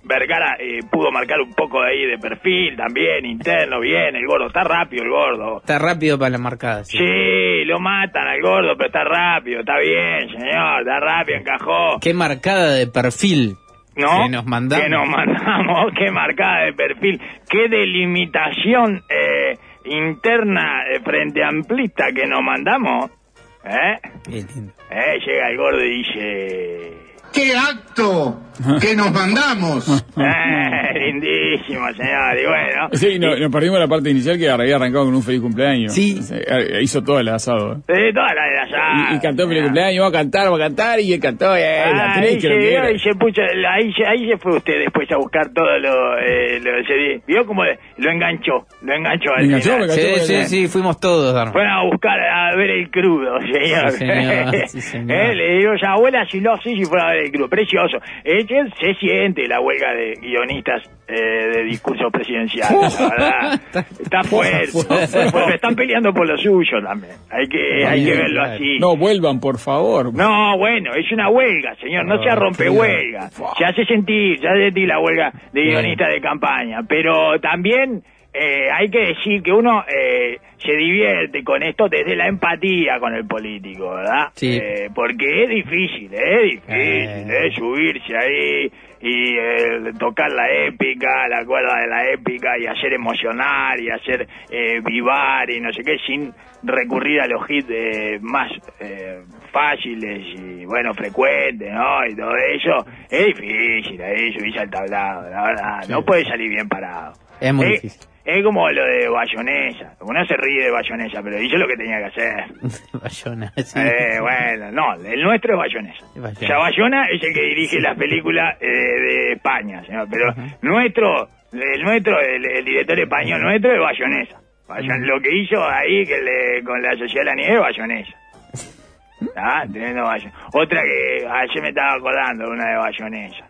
Vergara eh, pudo marcar un poco de ahí de perfil también, interno, bien, el gordo, está rápido el gordo. Está rápido para la marcada. Sí. Sí, lo matan al gordo, pero está rápido, está bien, señor, está rápido, encajó. Qué marcada de perfil ¿No? que nos mandamos. Que nos mandamos, qué marcada de perfil, qué delimitación eh, interna eh, frente amplista que nos mandamos. ¿Eh? Eh, llega el gordo y dice... ¡Qué acto que nos mandamos! Eh, lindísimo, señor. Y bueno... Sí, no- nos perdimos la parte inicial que había arrancado con un feliz cumpleaños. Sí. Eh, Hizo todo el asado. ¿eh? eh, toda la de allá. Y, y cantó feliz cumpleaños, va a cantar, va a cantar, y él cantó, eh, la Ah, actriz ahí, se, ahí se puso, ahí, se- ahí se fue usted después a buscar todo lo, eh, lo CD. Vio como lo enganchó, lo enganchó al ¿Me enganchó? final. ¿Me enganchó? Sí, sí, sí, fuimos todos, Darwin. Fueron a buscar a ver el crudo, señor. Sí, señor, sí, señor. Eh, le digo, ya abuela, si lo sí, si fuera a ver crudo. Precioso. Es que se siente la huelga de guionistas eh, de discursos presidenciales, la verdad. Está fuerte. Porque están peleando por lo suyo también. Hay que, hay que verlo así. No, vuelvan, por favor. No, bueno, es una huelga, señor, no Ah, sea rompehuelga. Se hace sentir, se hace sentir la huelga de guionistas de campaña, pero también eh, hay que decir que uno eh, se divierte con esto desde la empatía con el político, ¿verdad? Sí. Eh, porque es difícil, es difícil, Eh. eh, subirse ahí y eh, tocar la épica, la cuerda de la épica y hacer emocionar y hacer eh, vivar y no sé qué sin recurrir a los hits eh, más eh, fáciles y bueno frecuentes, ¿no? Y todo eso es difícil ahí subirse al tablado, la verdad, no puede salir bien parado. Es muy Eh, difícil. Es como lo de Bayonesa. Uno se ríe de Bayonesa, pero hizo lo que tenía que hacer. Bayona, sí. Eh, bueno, no, el nuestro es Bayonesa. Bayona. O sea, Bayona es el que dirige las películas eh, de España, señor, pero nuestro, el nuestro, el, el director español nuestro es Bayonesa. Bayon- Lo que hizo ahí que le- con la Sociedad de la Nieve es Bayonesa. Ah, teniendo Otra que ayer me estaba acordando, una de Bayonesa.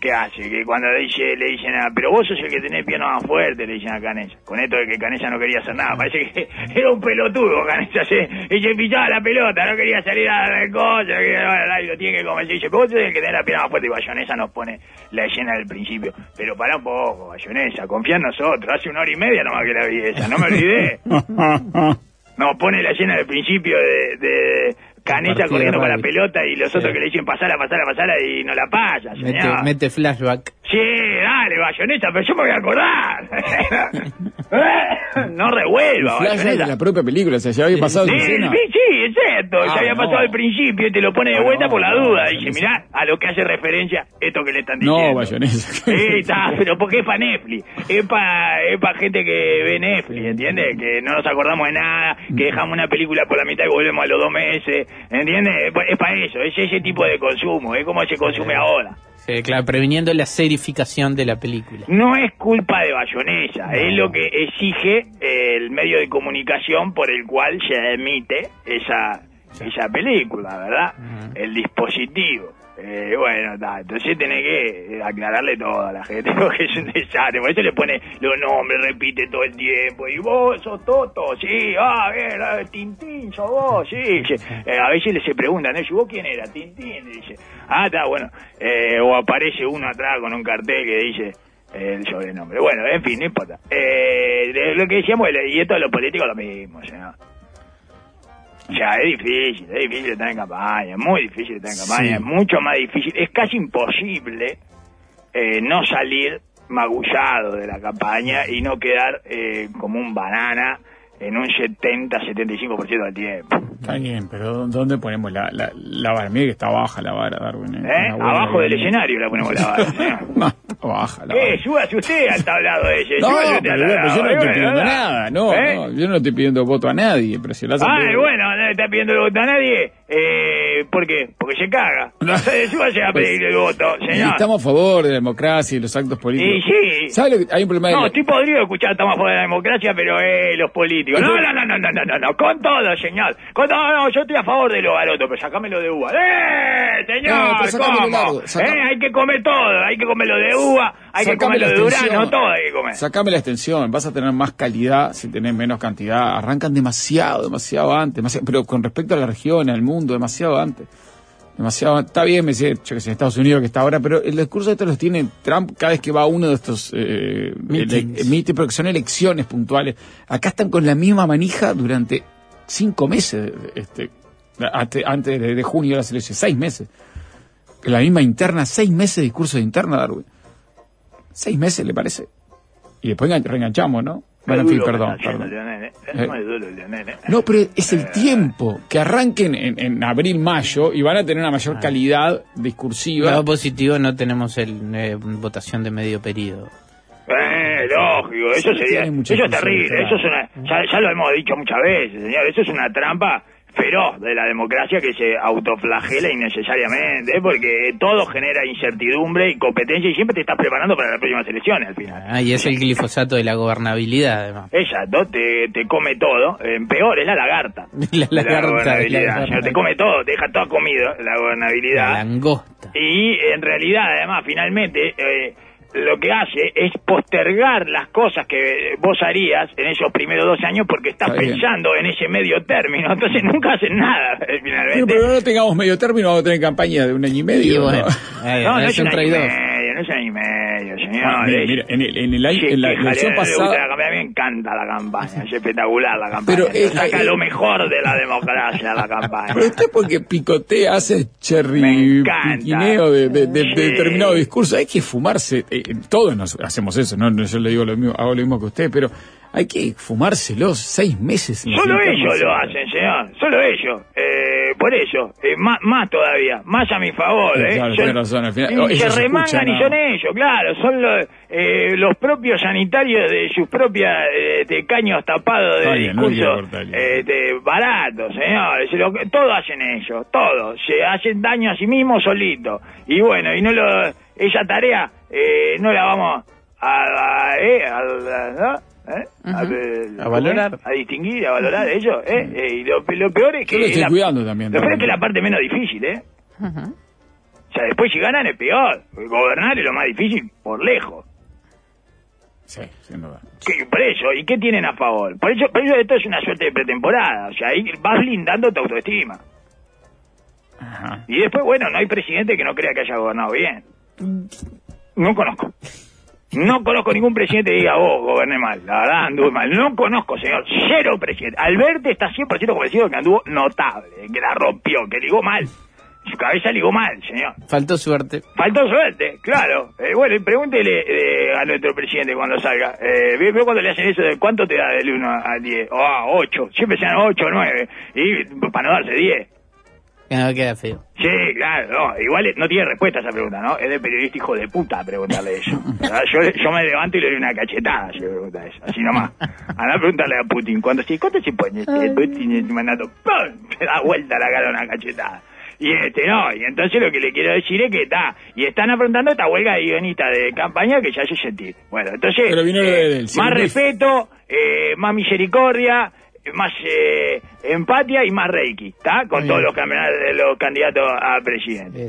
¿Qué hace? Que cuando le, dice, le dicen, ah, pero vos sos el que tenés piernas más fuertes, le dicen a Canella. Con esto de que Canella no quería hacer nada. Parece que era un pelotudo Canella. Se, y se pisaba la pelota, no quería salir a dar cosas, no quería al lo tiene que comer. Y dice, pero vos sos el que tenés la pierna más fuerte. Y Bayonesa nos pone la escena del principio. Pero pará un poco, Bayonesa, confía en nosotros. Hace una hora y media nomás que la vi esa, no me olvidé. Nos pone la escena del principio de, de Partido corriendo para la pelota y los Sí. otros que le dicen pasala, pasala, pasala y no la pasa, Mete, mete flashback. Sí, dale, bayoneta, pero yo me voy a acordar. no revuelva, Flash de la propia película, o sea, ya había pasado Sí, sí, sí, es cierto. Ah, ya había no. pasado al principio y te lo pone de Ah, vuelta no, por la no, duda. bayonesa. Dice, mirá, a lo que hace referencia esto que le están diciendo. No, bayonesa. Sí, está, pero porque es para Netflix. Es para es pa gente que ve Netflix, ¿entiendes? Que no nos acordamos de nada, que dejamos una película por la mitad y volvemos a los dos meses, ¿entiendes? Es para eso, es ese tipo de consumo, es como se consume ahora. Sí, claro, previniendo la serificación de la película. No es culpa de Bayonesa, es lo que exige eh, el medio de comunicación por el cual se emite esa, esa película, ¿verdad? El dispositivo. Eh, bueno, ta, entonces tenés que aclararle todo a la gente, porque es un desastre. Por eso le pone los nombres, repite todo el tiempo. Y vos sos Toto, sí, ah, bien, ah, Tintín, sos vos, sí. Eh, a veces le se preguntan. ¿Y vos quién era? Tintín, dice. Ah, está, bueno. Eh, o aparece uno atrás con un cartel que dice el sobrenombre. Bueno, en fin, no importa. Eh, lo que decíamos, y esto de los políticos lo mismo, señor. O sea, es difícil, es difícil estar en campaña, es muy difícil estar en campaña, Sí. es mucho más difícil, es casi imposible eh, no salir magullado de la campaña y no quedar eh, como un banana en un 70-75% del tiempo. Está bien, pero ¿dónde ponemos la, la, la vara? Mira que está baja la vara, Darwin. ¿eh? ¿Eh? Abajo del escenario la ponemos la vara. No, baja la ¿Qué? vara. Súbase usted al tablado ese. No, súbase usted pero, pero yo no estoy eh, pidiendo nada, no, ¿Eh? no, yo no estoy pidiendo voto a nadie, pero si. Ay, por- bueno, no le está pidiendo el voto a nadie. Eh, ¿Por qué? Porque se caga. No. Súbase a pedir el voto, señor. Estamos a favor de la democracia y los actos políticos. Y sí. ¿Sabe lo que hay un problema? de No, la- estoy podrido escuchar estamos a favor de la democracia, pero eh, los políticos. No, no, no, no, no, no, no, no, con todo, señor. Con todo, no, yo estoy a favor de lo barato, pero sacámelo de uva. ¡Eh, señor! No, ¿Cómo? largo, Eh, hay que comer todo, hay que comerlo de uva, hay que Sacame comerlo la de durano, todo hay que comer. Sacame la extensión, vas a tener más calidad si tenés menos cantidad. Arrancan demasiado, demasiado antes, demasiado- pero con respecto a la región, al mundo, demasiado antes. Demasiado, está bien, me dice, yo que sé, Estados Unidos que está ahora, pero el discurso de estos los tiene Trump cada vez que va a uno de estos eh, Meetings. porque son elecciones puntuales. Acá están con la misma manija durante cinco meses, este, ante- antes de, de junio de las elecciones, seis meses. La misma interna, seis meses de discurso de interna, Darwin. Seis meses, ¿le parece? Y después engan- reenganchamos, ¿no? Bueno, en fin, perdón, perdón. Eh. Eh. Es muy duro, Leonel, eh. No, pero es el tiempo. Que arranquen en, en abril, mayo y van a tener una mayor calidad discursiva. Lado positivo no tenemos el eh, votación de medio periodo. Eh, lógico, eso sería, eso es terrible, eso es una, ya, ya lo hemos dicho muchas veces, señor, eso es una trampa feroz de la democracia que se autoflagela innecesariamente, ¿eh? porque todo genera incertidumbre y competencia y siempre te estás preparando para las próximas elecciones al final. Ah, y es el glifosato de la gobernabilidad, además. Exacto, te, te come todo, eh, peor es la lagarta. La lagarta, gobernabilidad, la lagarta. señor, te come todo, te deja todo comido la La gobernabilidad. langosta. Y en realidad, además, finalmente, eh, lo que hace es postergar las cosas que vos harías en esos primeros dos años porque estás Está pensando en ese medio término. Entonces nunca hacen nada, eh, Pero, finalmente. pero no tengamos medio término, vamos a tener campaña de un año y medio. Y ¿no? no, es un traidor. Medio, no es un año y medio, señor. Ah, mira, en el, en el año, Sí, en la elección pasada. la campaña, me encanta la campaña, es espectacular la campaña. Pero, eh, saca eh, lo mejor de la democracia la campaña. Pero usted porque picotea, hace cherry piquineo de, de- de- de Sí. determinado discurso. Hay que fumarse, eh, todos nos hacemos eso, No, yo le digo lo mismo, hago lo mismo que usted, pero hay que fumárselos seis meses. Solo ellos lo hacen, señor. Solo ellos. Eh, por eso. Eh, más, más todavía. Más a mi favor. ¿eh? claro, razón, al final- y oh, ellos se escuchan remangan y son ellos, claro. Son los, eh, los propios sanitarios de sus propias eh, de caños tapados de bien, no de baratos, señor. Se lo- todo hacen ellos. Todo. Se hacen daño a sí mismos solitos. Y bueno, y no lo. Esa tarea eh, no la vamos a. a- a- a- ¿no? ¿Eh? a, ver, A valorar. a distinguir, a valorar ello, ¿eh? Eh, y lo, lo peor es que... Yo lo estoy la- cuidando también, Lo peor es que la parte menos difícil, ¿eh? O sea, después si ganan es peor. Gobernar es lo más difícil por lejos. Sí, sin duda. ¿Qué- por eso, ¿y qué tienen a favor? Por eso, por eso esto es una suerte de pretemporada. O sea, ahí vas blindando tu autoestima. Ajá. Y después, bueno, no hay presidente que no crea que haya gobernado bien. No conozco. No conozco ningún presidente que diga, oh, goberné mal. La verdad, anduve mal. No conozco, señor. Cero presidente. Alberti está 100% convencido que anduvo notable, que la rompió, que ligó mal. Su cabeza ligó mal, señor. Faltó suerte. Faltó suerte, claro. Eh, bueno, y pregúntele eh, a nuestro presidente cuando salga. Eh, ve, ve cuando le hacen eso de cuánto te da del 1 al 10. O a 8. Siempre sean 8 o 9. Y para no darse 10. Que no queda feo. Sí, claro, no, igual no tiene respuesta a esa pregunta, ¿no? Es de periodista hijo de puta preguntarle eso. Yo, yo me levanto y le doy una cachetada si me pregunta eso, así nomás. Anda a preguntarle a Putin, ¿cuánto, sí, ¿cuánto se pone este Putin en tu mandato? ¡Pum! Te da vuelta la cara una cachetada. Y este no, y entonces lo que le quiero decir es que está, y están afrontando esta huelga de guionistas de campaña que ya se sentir. Bueno, entonces, Pero vino lo eh, del más respeto, eh, más misericordia, más eh, empatia y más reiki, ¿está? Con Muy todos los, campeonatos- los candidatos a presidente.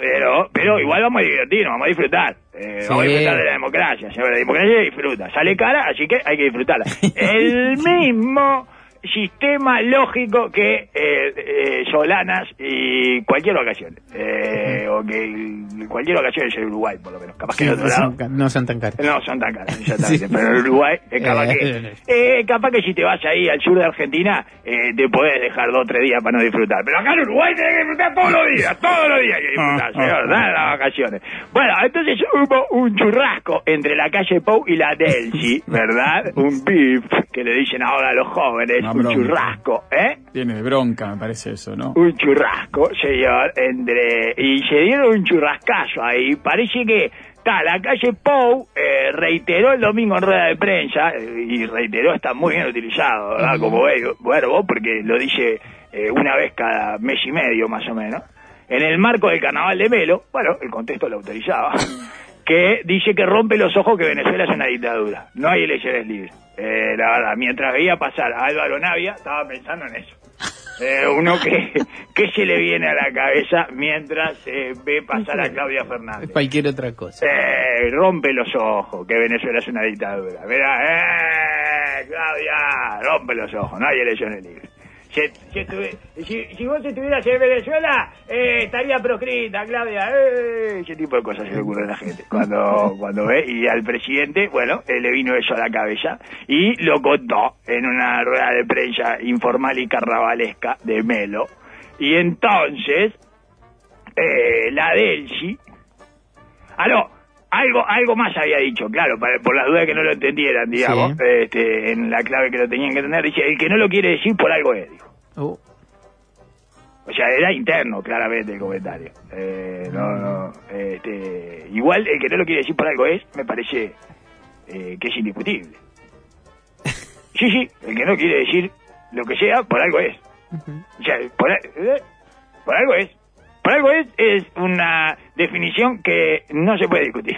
Pero, pero igual vamos a divertirnos, vamos a disfrutar. Eh, Sí. Vamos a disfrutar de la democracia. La democracia disfruta. Sale cara, así que hay que disfrutarla. El mismo sistema lógico que eh, eh, Solanas y cualquier vacación. Eh, o que cualquier vacación es el Uruguay, por lo menos. Capaz que en otro no, lado. no son tan caros. No, son tan caras, exactamente. Pero en Uruguay, capaz, Eh, que, eh, capaz que si te vas ahí al sur de Argentina, eh, te podés dejar dos o tres días para no disfrutar. Pero acá en Uruguay tenés que disfrutar todos los días, todos los días hay que disfrutar, Ah, señor, ah, dale las vacaciones. Bueno, entonces hubo un churrasco entre la calle Pou y la Delci, ¿verdad? Un beef, que le dicen ahora a los jóvenes, un bronca. churrasco, ¿eh? Tiene de bronca, me parece eso, ¿no? un churrasco, señor, entre y se dieron un churrascazo ahí. Parece que está la calle Pou eh, reiteró el domingo en rueda de prensa y reiteró está muy bien utilizado, ¿verdad? Como verbo, verbo, porque lo dice eh, una vez cada mes y medio más o menos. En el marco del carnaval de Melo, bueno, el contexto lo autorizaba, que dice que rompe los ojos que Venezuela es una dictadura. No hay elecciones libres. Eh, la verdad, mientras veía pasar a Álvaro Navia, estaba pensando en eso. Eh, uno que, que se le viene a la cabeza mientras eh, ve pasar a Claudia Fernández. Cualquier otra cosa. Eh, rompe los ojos, que Venezuela es una dictadura. Mira, eh, Claudia, rompe los ojos, no hay elecciones libres. Si, si, estuvi- si- si vos estuvieras en Venezuela, eh, estaría proscrita, Claudia. Eh, ese tipo de cosas se le ocurre a la gente cuando, cuando ve. Y al presidente, bueno, eh, le vino eso a la cabeza y lo contó en una rueda de prensa informal y carnavalesca de Melo. Y entonces, la Delci, Ah, no, algo, algo más había dicho, claro, para- por las dudas que no lo entendieran, digamos, Sí. este, en la clave que lo tenían que entender, dice, el que no lo quiere decir por algo es, dijo. Oh, O sea, era interno, claramente, el comentario. Eh, no, no, este, igual, el que no lo quiere decir por algo es, me parece eh, que es indiscutible. Sí, sí, el que no quiere decir lo que sea, por algo es. O sea, por, eh, por algo es. Por algo es, es una definición que no se puede discutir.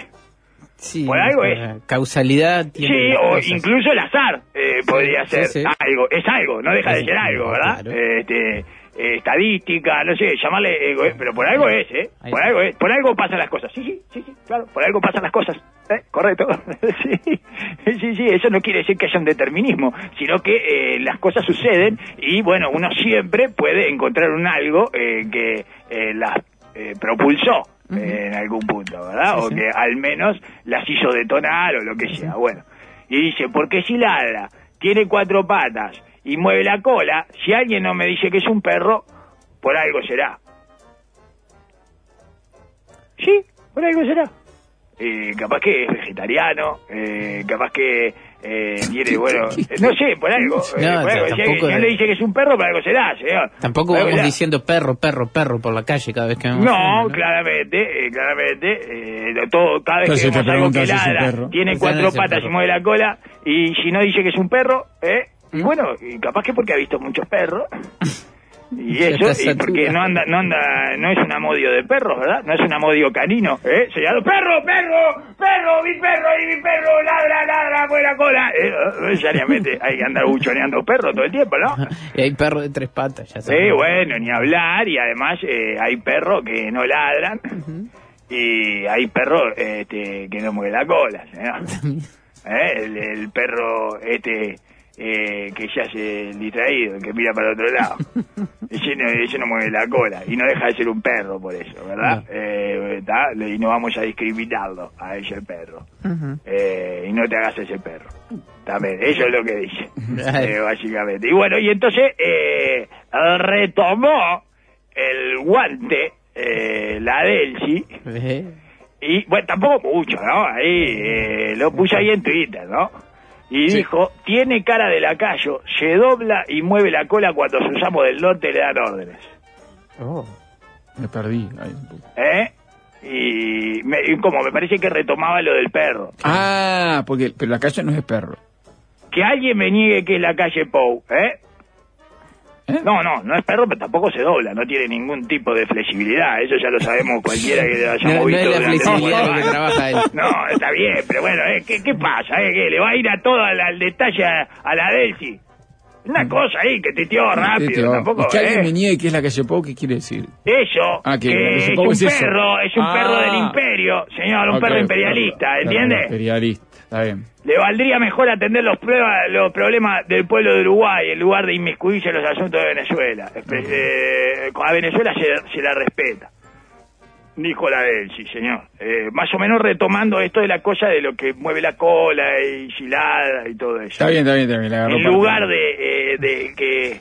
sí, Por algo eh, Causalidad tiene Sí, o incluso el azar eh, podría sí, ser sí. algo. Es algo, no deja de ser algo, ¿verdad? claro. Este, eh, estadística, no sé, llamarle, ego- pero por algo es, ¿eh? Por algo es, por algo pasan las cosas. Sí, sí, sí, sí, claro, por algo pasan las cosas. ¿eh? Correcto. sí, sí, sí, eso no quiere decir que haya un determinismo, sino que eh, las cosas suceden y, bueno, uno siempre puede encontrar un algo eh, que eh, las eh, propulsó eh, en algún punto, ¿verdad? Sí, o que al menos las hizo detonar o lo que sea. Bueno, y dice, porque si ladra, tiene cuatro patas y mueve la cola, si alguien no me dice que es un perro, por algo será. Sí, por algo será. Eh, capaz que es vegetariano, eh, capaz que eh, tiene, bueno, no sé, por algo. eh, No, por algo. Si es- le dice que es un perro, por algo será, señor. Tampoco Por vamos será. diciendo perro, perro, perro por la calle cada vez que vemos No, uno, claramente, eh, claramente, eh, todo, cada vez Pero que vemos algo que ladra, tiene cuatro no patas y mueve la cola, y si no dice que es un perro, ¿eh? Y bueno, y capaz que porque ha visto muchos perros, y eso, y porque no anda, no anda, no es un amodio de perros, ¿verdad? No es un amodio canino, ¿eh? Señalado, perro, perro, perro, mi perro, y mi perro, ladra, ladra, mueve la cola. Eh, no necesariamente hay que andar buchoneando perros todo el tiempo, ¿no? Y hay perro de tres patas, ya Sí, sabes. bueno, ni hablar, y además eh, hay perros que no ladran, y hay perros este, que no mueven la cola. ¿Eh? El, el perro este eh, que se hace el distraído, el que mira para otro lado. ese, no, ese no mueve la cola, y no deja de ser un perro por eso, ¿verdad? Eh. Y no vamos a discriminarlo a ese perro. Eh, y no te hagas ese perro. También, eso es lo que dice, eh, básicamente. Y bueno, y entonces eh, retomó el guante, eh, la Delci, Eh, y bueno, tampoco mucho, ¿no? Ahí eh, lo puso ahí en Twitter, ¿no? Y Sí. dijo, tiene cara de lacayo, se dobla y mueve la cola cuando sus amos del norte le dan órdenes. oh. Me perdí. ahí un poco. ¿Eh? Y, me, y como me parece que retomaba lo del perro. Ah, porque pero la calle no es perro. Que alguien me niegue que es la calle Pou, ¿eh? ¿Eh? No, no, no es perro, pero tampoco se dobla, no tiene ningún tipo de flexibilidad, eso ya lo sabemos cualquiera que lo hayamos No, no visto es la flexibilidad que trabaja él. No, está bien, pero bueno, eh, ¿qué, qué pasa? eh? ¿Qué? ¿Le va a ir a todo al, al detalle a, a la Delcy? Una cosa ahí que rápido, Tío, tampoco, y que alguien eh. me niegue que es la calle Pou, ¿qué quiere decir? Eso, Ah, que que calle es un es perro, es un Ah. perro del imperio, señor, un perro imperialista, claro, ¿entiende? Imperialista, está bien. Le valdría mejor atender los, pruebas, los problemas del pueblo de Uruguay en lugar de inmiscuirse en los asuntos de Venezuela. Espe- eh, a Venezuela se, se la respeta. Dijo la de él, sí, señor. Eh, más o menos retomando esto de la cosa de lo que mueve la cola y gilada y todo eso. Está bien, está bien, está bien. En lugar de, eh, de que...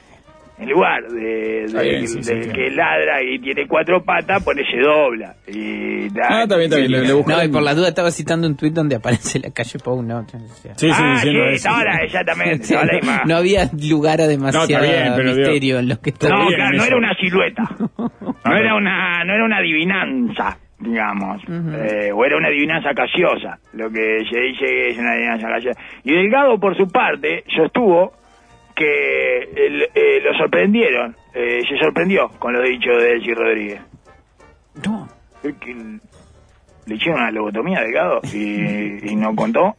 En lugar de, Está de- bien, sí, sí, de sí. que ladra y tiene cuatro patas, pone se dobla. Y, Ah, está bien, está bien. Le, le No, y por la duda estaba citando un tuit donde aparece la calle Pou, ¿no? O sea, Sí, sí, ah, diciendo sí, eso. estaba la- exactamente, estaba la imagen. no había lugar a demasiado No, bien, pero misterio en lo que está No, claro, no eso. era una silueta. No era una, no era una adivinanza, digamos. Eh, o era una adivinanza casiosa. Lo que se dice que es una adivinanza casiosa. Y Delgado, por su parte, sostuvo que eh, lo sorprendieron. eh, se sorprendió con los dichos de Elsie Rodríguez. No. Es que le hicieron una lobotomía a Delgado y, y no contó.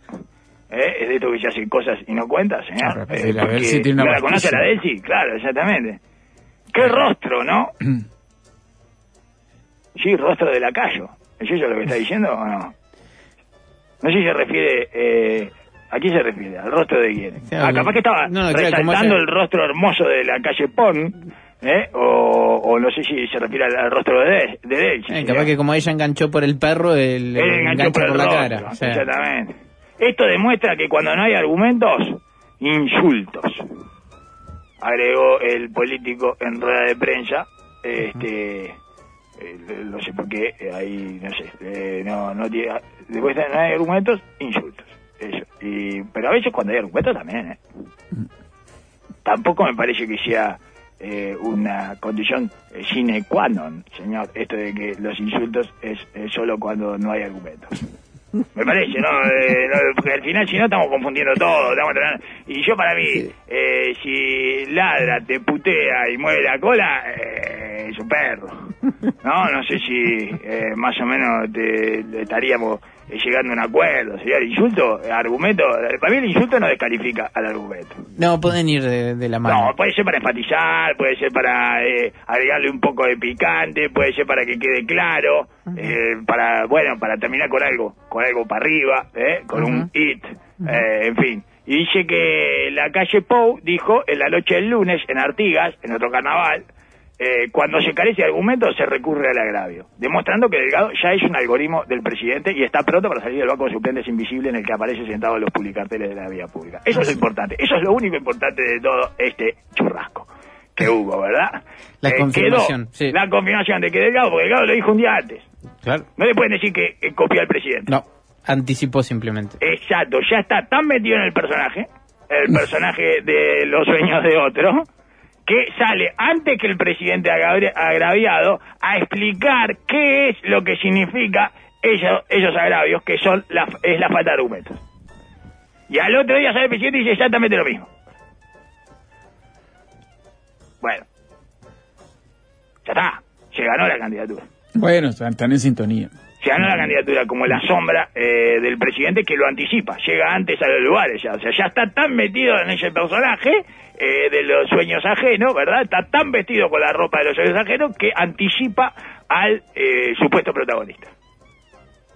¿Eh? Es de esto que se hacen cosas y no cuenta, señor. Eh, Delcy tiene una ¿La conoce a la? Claro, exactamente. ¿Qué rostro, no? Sí, rostro de lacayo. ¿Es eso lo que está diciendo o no? No sé si se refiere... Eh, ¿A quién se refiere? ¿Al rostro de quién? Claro, ah, capaz que estaba no, claro, resaltando el rostro hermoso de la calle Pon, ¿eh? O, o no sé si se refiere al, al rostro de, De- de Delcy. Eh, capaz que como ella enganchó por el perro, él Él enganchó por el por la rostro, cara. O sea, Exactamente. Esto demuestra que cuando no hay argumentos, insultos. Agregó el político en rueda de prensa. Este. eh, no sé por qué, eh, ahí, no sé, eh, no, no tiene, después de no hay argumentos, insultos, eso, y, pero a veces cuando hay argumentos también, ¿eh? tampoco me parece que sea eh, una condición sine qua non, señor, esto de que los insultos es, es solo cuando no hay argumentos. Me parece, ¿no? Eh, no, Porque al final, si no, estamos confundiendo todo. Estamos Y yo, para mí, eh, si ladra, te putea y mueve la cola, eh, es un perro. No, no sé si eh, más o menos te, estaríamos llegando a un acuerdo. Sería el insulto, eh, argumento. eh, Para mí, el insulto no descalifica al argumento. no, pueden ir de, de la mano. No, puede ser para enfatizar, puede ser para eh, agregarle un poco de picante, puede ser para que quede claro, eh, para, bueno, para terminar con algo, con algo para arriba, eh, con un hit, eh, en fin. Y dice que la calle Pou dijo en la noche del lunes en Artigas, en otro carnaval, eh, cuando se carece de argumentos se recurre al agravio, demostrando que Delgado ya es un algoritmo del presidente y está pronto para salir del banco de suplentes invisible en el que aparece sentado en los publicarteles de la vía pública. Eso es lo importante, eso es lo único importante de todo este churrasco que hubo, ¿verdad? La Eh, confirmación, sí. La confirmación de que Delgado, porque Delgado lo dijo un día antes. Claro. No le pueden decir que eh, copió al presidente. No, anticipó simplemente. Exacto, ya está tan metido en el personaje, el personaje de los sueños de otro, que sale antes que el presidente agra- agraviado a explicar qué es lo que significa ellos, esos agravios, que son la, es la falta de argumentos. Y al otro día sale el presidente y dice exactamente lo mismo. Bueno, ya está, se ganó la candidatura Bueno, están en sintonía. Se ganó la candidatura como la sombra eh, del presidente que lo anticipa, llega antes a los lugares ya, o sea, ya está tan metido en ese personaje eh, de los sueños ajenos, ¿verdad? Está tan vestido con la ropa de los sueños ajenos que anticipa al eh, supuesto protagonista.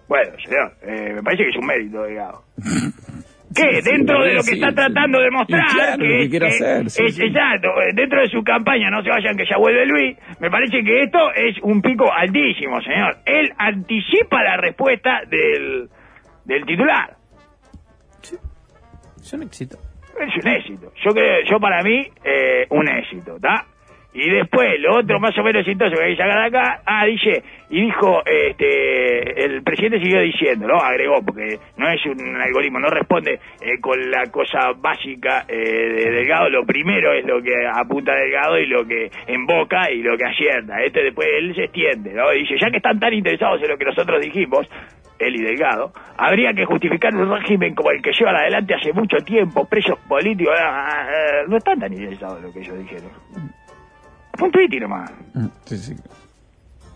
Bueno, señor, eh, me parece que es un mérito, digamos. ¿Qué? sí, dentro de lo que sí, está sí. tratando de mostrar, claro, lo que quiere hacer, sí, es- sí. exacto, dentro de su campaña, no se vayan que ya vuelve Luis, me parece que esto es un pico altísimo, señor. Él anticipa la respuesta del, del titular. Es un éxito. Es un éxito. Yo creo, yo para mí, eh, un éxito, ¿está? Y después, lo otro más o menos exitoso que hay que sacar acá, ah, dice, y dijo, este, el presidente siguió diciendo, ¿no? Agregó, porque no es un algoritmo, no responde eh, con la cosa básica eh, de Delgado, lo primero es lo que apunta Delgado y lo que emboca y lo que acierta. Este después él se extiende, ¿no? Dice, ya que están tan interesados en lo que nosotros dijimos, él y Delgado, habría que justificar un régimen como el que llevan adelante hace mucho tiempo, presos políticos, ah, ah, ah, no están tan interesados en lo que ellos dijeron. Fue un tuit nomás. Mm, Sí, sí.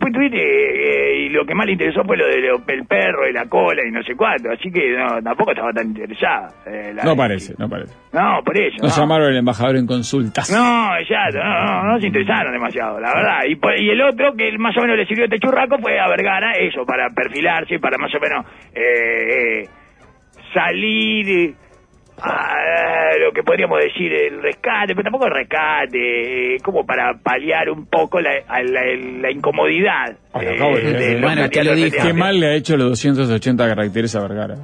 Fue un eh, eh, y lo que más le interesó fue lo del perro y la cola y no sé cuánto. Así que no, tampoco estaba tan interesada. eh, la- No parece, no parece. No, por eso. Nos no. llamaron al embajador en consultas. No, ya, no, no, no se interesaron demasiado, la verdad. Y, por- y el otro que más o menos le sirvió este churraco fue a Vergara, eso, para perfilarse, para más o menos eh, eh, salir a lo que podríamos decir el rescate, pero tampoco el rescate, eh, como para paliar un poco la, a la, la incomodidad. Ay, eh, acabo de- de los Bueno, lo dijo. Qué mal le ha hecho los 280 caracteres a Vergara.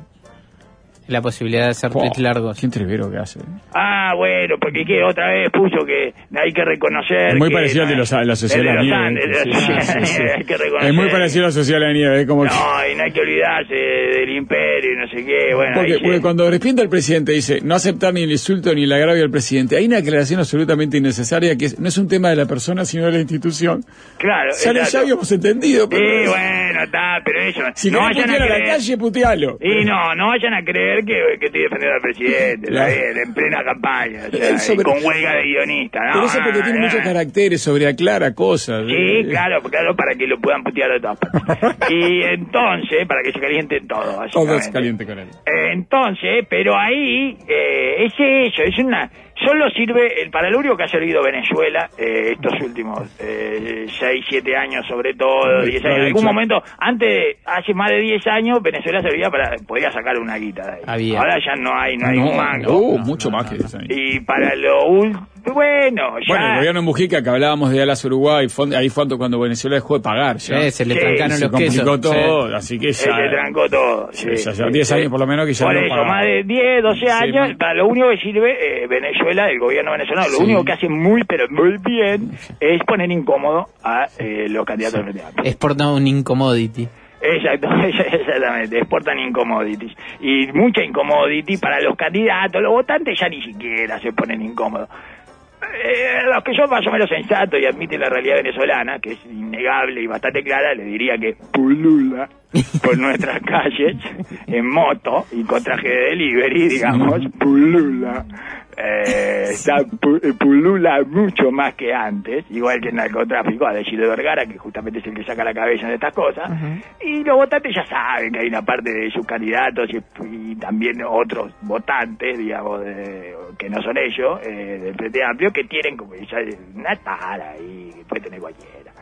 La posibilidad de hacer Oh, tweets largos. Qué entrevero que hace. Ah, bueno, porque que otra vez puso que hay que reconocer. Es muy que parecido al de los- a la Sociedad el de la Nieve, que. Es muy parecido a la Sociedad de la Nieve, ¿eh? como que... No, y no hay que olvidarse del imperio y no sé qué. Bueno, Porque, porque cuando arrepiente al presidente dice no aceptar ni el insulto ni el agravio al presidente, hay una aclaración absolutamente innecesaria que es- no es un tema de la persona sino de la institución. Claro, Ya, lo- ya habíamos entendido, pero Sí, bueno, está, pero eso. si no vayan a putear a la creer. calle, putealo. Y no, no vayan a creer que, que estoy defendiendo al presidente, bien, en plena campaña, o sea, Él sobre- con huelga de guionista, ¿no? Pero eso porque Ah, tiene ah. muchos caracteres, sobreaclara cosas. Sí, Eh, claro, claro, para que lo puedan putear de todas partes. y entonces, para que se calienten todo, Todo básicamente. es caliente con él. Eh, Entonces, pero ahí eh, es eso, es una... Solo sirve, el, para lo único que ha servido Venezuela eh, estos últimos 6, 7 años sobre todo, Sí, 10 lo ha años. En algún momento, antes, hace más de 10 años, Venezuela servía para, podía sacar una guita de ahí. Había. Ahora ya no hay, no hay un mango. no, no, mucho no, más no, que no. eso. Y para lo último, bueno, ya... Bueno, el gobierno de Mujica, que hablábamos de Alas Uruguay, fue- ahí fue cuando Venezuela dejó de pagar. Ya. Se le Sí, trancaron se los complicó quesos. todo, Sí. así que Se ya... le trancó todo. Sí, ya lleva 10 años por lo menos que ya Por no eso, pagaba. más de 10, 12 Sí, años, más. para lo único que sirve eh, Venezuela, el gobierno venezolano, lo único que hace muy, pero muy bien, es poner incómodo a eh, los candidatos Frente Amplio. Exporta un incommodity. Exacto, exactamente, exportan incommodities. Y mucha incommodity para los candidatos, los votantes ya ni siquiera se ponen incómodos. Eh, los que son más o menos sensatos y admiten la realidad venezolana, que es innegable y bastante clara, le diría que pulula por nuestras calles en moto y con traje de delivery, digamos, pulula. Eh, está eh, pulula mucho más que antes, igual que el narcotráfico, a decir de Vergara, que justamente es el que saca la cabeza de estas cosas. Y los votantes ya saben que hay una parte de sus candidatos y, y también otros votantes, digamos, de- que no son ellos, eh, del Frente Amplio, que tienen como ya una tara que puede tener cualquiera.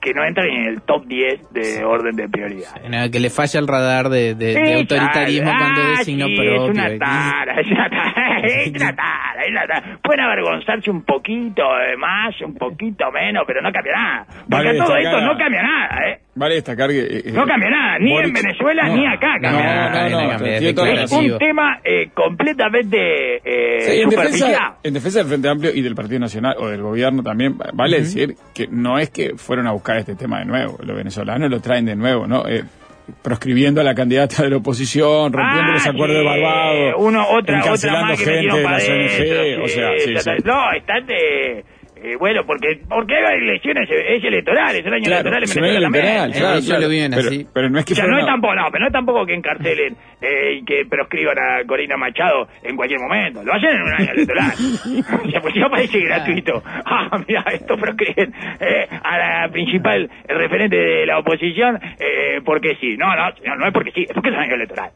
Que no entran en el top 10 de orden de prioridad. Que le falla el radar de, de- de Sí, autoritarismo claro. cuando Ah, es signo sí, propio. Es una tara, es una tara, es una tara, es una tara. Pueden avergonzarse un poquito más, un poquito menos, pero no cambia nada. Porque Vale, todo esto no cambia nada, ¿eh? Vale destacar que... eh, No cambia nada, ni en Venezuela no, ni acá no, cambia no, nada. no, no, cambia, tiene toda la Es un tema eh, completamente eh, Sí, en, defensa, superficial. en defensa del Frente Amplio y del Partido Nacional o del gobierno también, vale decir que no es que fueron a buscar este tema de nuevo, los venezolanos lo traen de nuevo, ¿no? Eh, proscribiendo a la candidata de la oposición, rompiendo Ah, los acuerdos de Barbados, Uno, otra, otra encarcelando más que gente de las ONG, o sea, sí, está- sí. No, están de... eh, bueno, porque porque hay elecciones, es electoral, es el año Claro, electoral en Venezuela electoral, Eh, claro, claro. lo pero, así. pero no es que O sea, no es tampoco, no, pero no es tampoco que encarcelen eh, y que proscriban a Corina Machado en cualquier momento. Lo hacen en un año electoral. o sea, pues si no parece gratuito. Ah, mira, esto proscriben eh, a la principal referente de la oposición eh, porque sí. No, no, no, no es porque sí, es porque es un año electoral.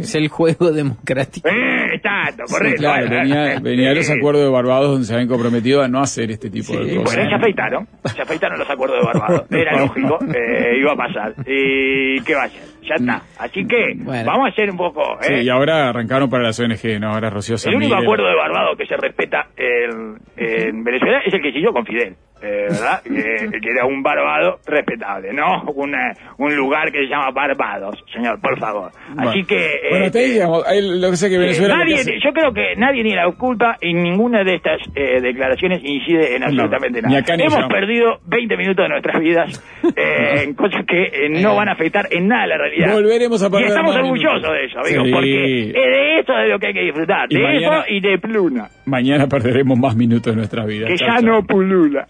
Es el juego democrático. Eh, exacto, Sí, correcto. claro, venía, venía los Eh, acuerdos de Barbados donde se habían comprometido a no hacer este tipo de Y cosas. bueno, se afeitaron, se afeitaron los acuerdos de Barbados. Era lógico, eh, iba a pasar. ¿Y qué va a ser? Ya está. Así que Bueno. vamos a hacer un poco... Sí, ¿eh? y ahora arrancaron para las ONG, ¿no? Ahora Rocío El único acuerdo de Barbados que se respeta en, en Venezuela es el que siguió con Fidel, eh, ¿verdad? que, que era un barbado respetable, no una- un lugar que se llama Barbados, señor, por favor. Bueno. Así que... eh, Bueno, te digamos, ahí lo que sé que eh, Venezuela... nadie, hace- yo creo que nadie ni la culpa y ninguna de estas eh, declaraciones incide en absolutamente nada. Hemos perdido 20 minutos de nuestras vidas eh, en cosas que eh, no van a afectar en nada la realidad. Volveremos a Y estamos orgullosos de eso, amigos, Sí. porque es de eso de lo que hay que disfrutar, Y de mañana- eso y de pluna, Mañana perderemos más minutos de nuestra vida. que ya no pulula.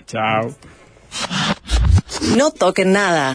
No toquen nada.